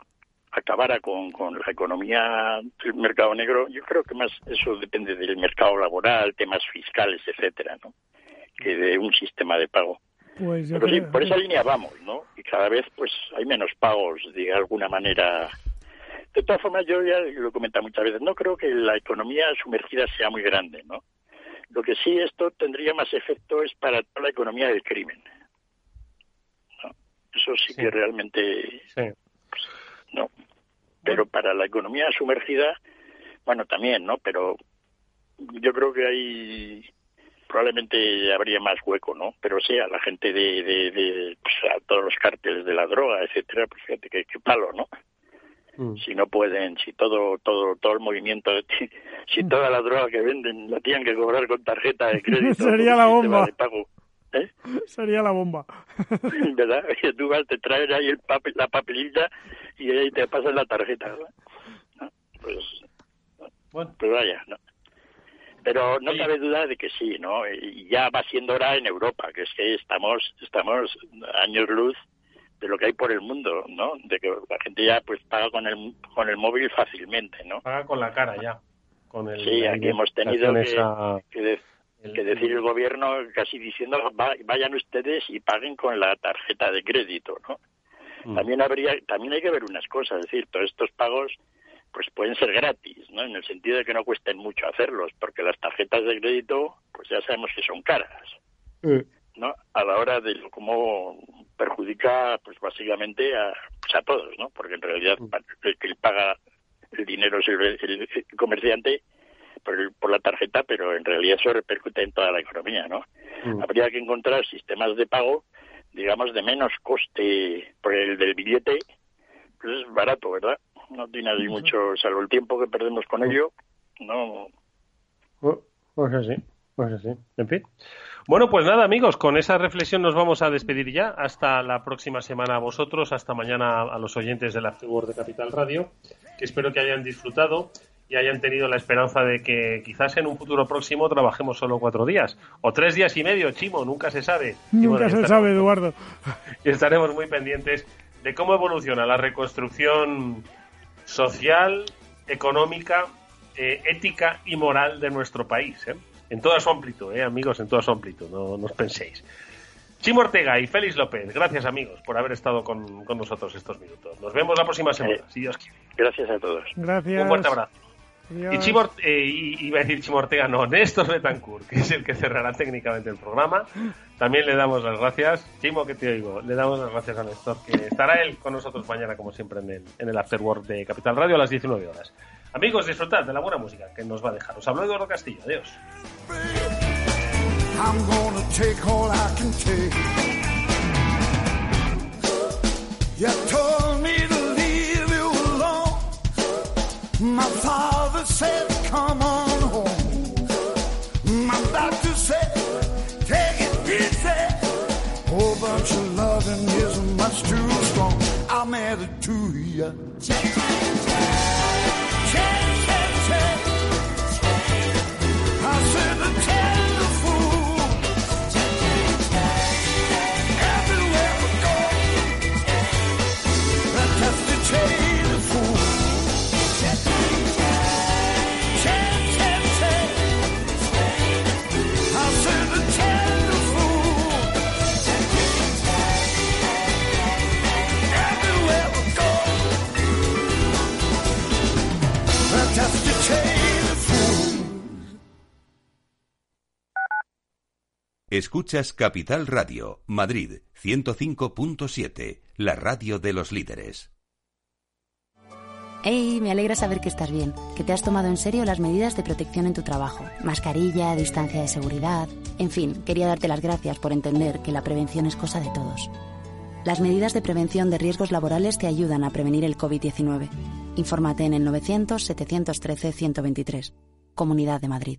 acabara con, con la economía del mercado negro, yo creo que más eso depende del mercado laboral, temas fiscales, etcétera, ¿no? Que de un sistema de pago. Pues Pero sí, por esa línea vamos, ¿no? Y cada vez pues hay menos pagos de alguna manera. De todas formas, yo ya lo he comentado muchas veces, no creo que la economía sumergida sea muy grande, ¿no? Lo que sí esto tendría más efecto es para toda la economía del crimen. ¿no? Eso sí, que realmente... Pues, no. Pero para la economía sumergida, bueno, también, ¿no? Pero yo creo que hay probablemente habría más hueco, ¿no? Pero sí, a la gente de, de, de pues, a todos los cárteles de la droga, etcétera, pues fíjate que, palo, ¿no? Mm. Si no pueden, si todo, todo, todo el movimiento, si toda la droga que venden la tienen que cobrar con tarjeta de crédito, sería la bomba. De pago, ¿eh? Sería la bomba. ¿Verdad? Tú vas, te traes ahí el papel, la papelilla y ahí te pasas la tarjeta, ¿verdad? Pues, bueno. pues vaya, ¿no? Pero no cabe duda de que sí, ¿no? Y ya va siendo hora en Europa, que es que estamos, estamos años luz de lo que hay por el mundo, ¿no? De que la gente ya pues paga con el con el móvil fácilmente, ¿no? Paga con la cara ya. Con el, sí, aquí hemos tenido que, que, decir el gobierno casi diciendo vayan ustedes y paguen con la tarjeta de crédito, ¿no? Mm. También habría, también hay que ver unas cosas, es decir, todos estos pagos pues pueden ser gratis, ¿no? En el sentido de que no cuesten mucho hacerlos, porque las tarjetas de crédito, pues ya sabemos que son caras, ¿no? A la hora de cómo perjudica, pues básicamente a, pues a todos, ¿no? Porque en realidad el que paga el dinero es el, comerciante por, por, la tarjeta, pero en realidad eso repercute en toda la economía, ¿no? Habría que encontrar sistemas de pago, digamos, de menos coste por el del billete, pues es barato, ¿verdad? No tiene ahí mucho, salvo el tiempo que perdemos con ello, no. Oh, pues así, pues así, en fin. Bueno, pues nada, amigos, con esa reflexión nos vamos a despedir ya. Hasta la próxima semana a vosotros, hasta mañana a los oyentes del Afterword de Capital Radio, que espero que hayan disfrutado y hayan tenido la esperanza de que quizás en un futuro próximo trabajemos solo cuatro días o tres días y medio, Chimo, nunca se sabe. Nunca se sabe, Eduardo. Y estaremos muy pendientes de cómo evoluciona la reconstrucción social, económica, eh, ética y moral de nuestro país. ¿eh? En toda su amplitud, ¿eh, amigos, en toda su amplitud, no, os penséis. Chimo Ortega y Félix López, gracias amigos por haber estado con, nosotros estos minutos. Nos vemos la próxima semana, si Dios quiere. Gracias a todos. Gracias. Un fuerte abrazo. Y Chimo, eh, iba a decir Chimo Ortega, no, Néstor Betancourt, que es el que cerrará técnicamente el programa. También le damos las gracias. Chimo, que te oigo. Le damos las gracias a Néstor, que estará él con nosotros mañana, como siempre, en el, en el Afterwork de Capital Radio a las 19 horas. Amigos, disfrutad de la buena música que nos va a dejar. Os habló Eduardo Castillo. Adiós. My father said, come on home. My doctor said, take it easy. Oh, Whole bunch of loving is much too strong. I'm added to you. Escuchas Capital Radio, Madrid 105.7, la radio de los líderes. Hey, me alegra saber que estás bien, que te has tomado en serio las medidas de protección en tu trabajo. Mascarilla, distancia de seguridad. En fin, quería darte las gracias por entender que la prevención es cosa de todos. Las medidas de prevención de riesgos laborales te ayudan a prevenir el COVID-19. Infórmate en el 900-713-123. Comunidad de Madrid.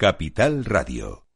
Capital Radio.